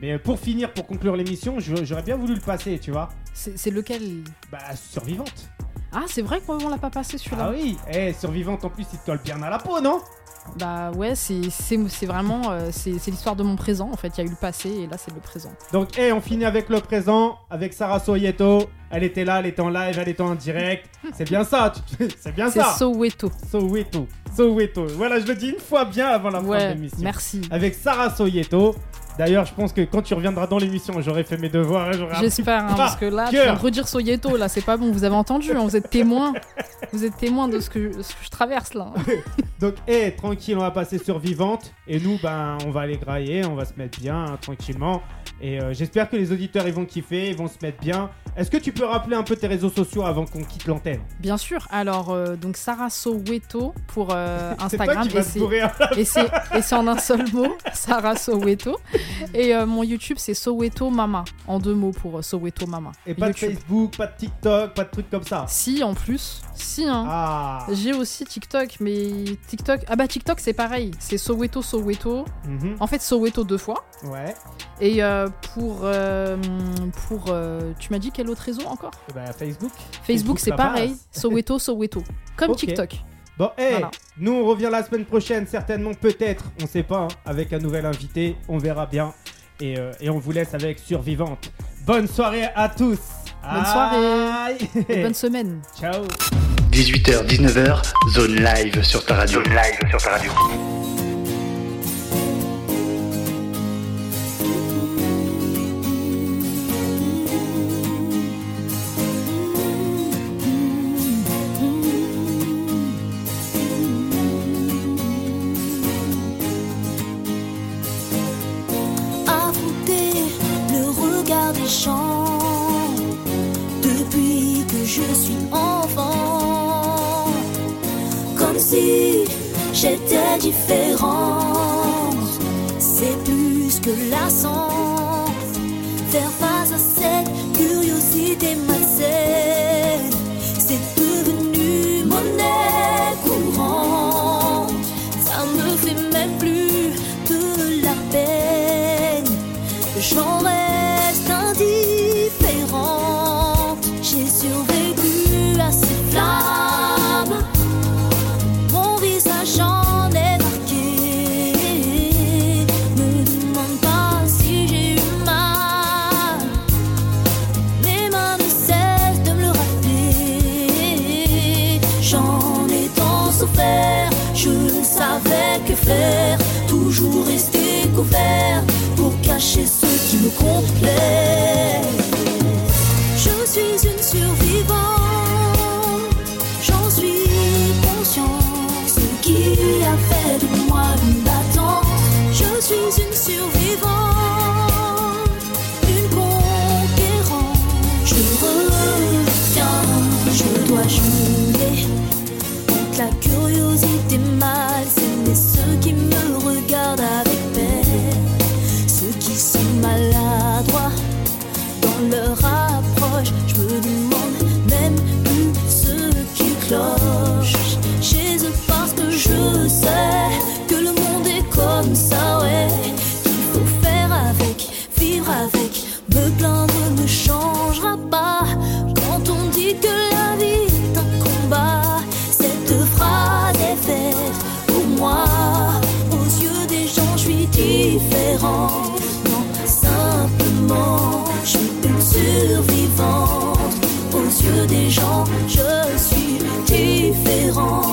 Mais euh, pour finir, pour conclure l'émission, j'aurais bien voulu le passer, tu vois. C'est c'est lequel? Bah survivante. Ah, c'est vrai qu'on l'a pas passé celui-là. Ah oui, eh, survivante en plus, il te colle bien à la peau, non? Bah ouais, c'est c'est- c'est vraiment euh, c'est c'est l'histoire de mon présent. En fait, il y a eu le passé et là c'est le présent. Donc, eh, on finit avec le présent, avec Sarah Soyeto. Elle était là, elle était en live, elle était en direct. C'est bien ça, tu- c'est bien C'est ça. Soweto. Soweto, Soweto. Voilà, je le dis une fois bien avant la fin de Ouais, l'émission. merci. Avec Sarah Soyeto. D'ailleurs, je pense que quand tu reviendras dans l'émission, j'aurai fait mes devoirs J'espère, hein, par parce que là, tu cœur. viens de redire Soyeto, là, c'est pas bon. Vous avez entendu, hein, vous êtes témoin. Vous êtes témoin de ce que, ce que je traverse là. Donc, eh, tranquille, on va passer sur Vivante. Et nous, ben, on va aller grailler, on va se mettre bien, hein, tranquillement. Et euh, j'espère que les auditeurs, ils vont kiffer, ils vont se mettre bien. Est-ce que tu peux rappeler un peu tes réseaux sociaux avant qu'on quitte l'antenne? Bien sûr. Alors, euh, donc Sarah Soweto pour euh, C'est toi Instagram qui et c'est en un seul mot, Sarah Soweto. Et euh, mon YouTube c'est Soweto Mama en deux mots pour euh, Soweto Mama. Et pas YouTube. de Facebook, pas de TikTok, pas de trucs comme ça. Si en plus, si hein. Ah. J'ai aussi TikTok, mais TikTok. Ah bah TikTok c'est pareil, c'est Soweto Soweto. Mhm. En fait Soweto deux fois. Ouais. Et euh, pour pour tu m'as dit quel autre réseau encore? Et bah, Facebook. Facebook c'est pareil. Soweto Soweto, comme Ok. TikTok. Bon, eh, Voilà. nous on revient la semaine prochaine, certainement, peut-être, on sait pas, hein, avec un nouvel invité, on verra bien. Et, euh, et on vous laisse avec Survivante. Bonne soirée à tous. Bonne soirée. Et bonne semaine. Ciao. 18h, 19h, zone live sur ta radio. Zone live sur ta radio. Depuis que je suis enfant. Comme si j'étais différente. C'est plus que la sens. Faire face à cette curiosité des gens, je suis différente.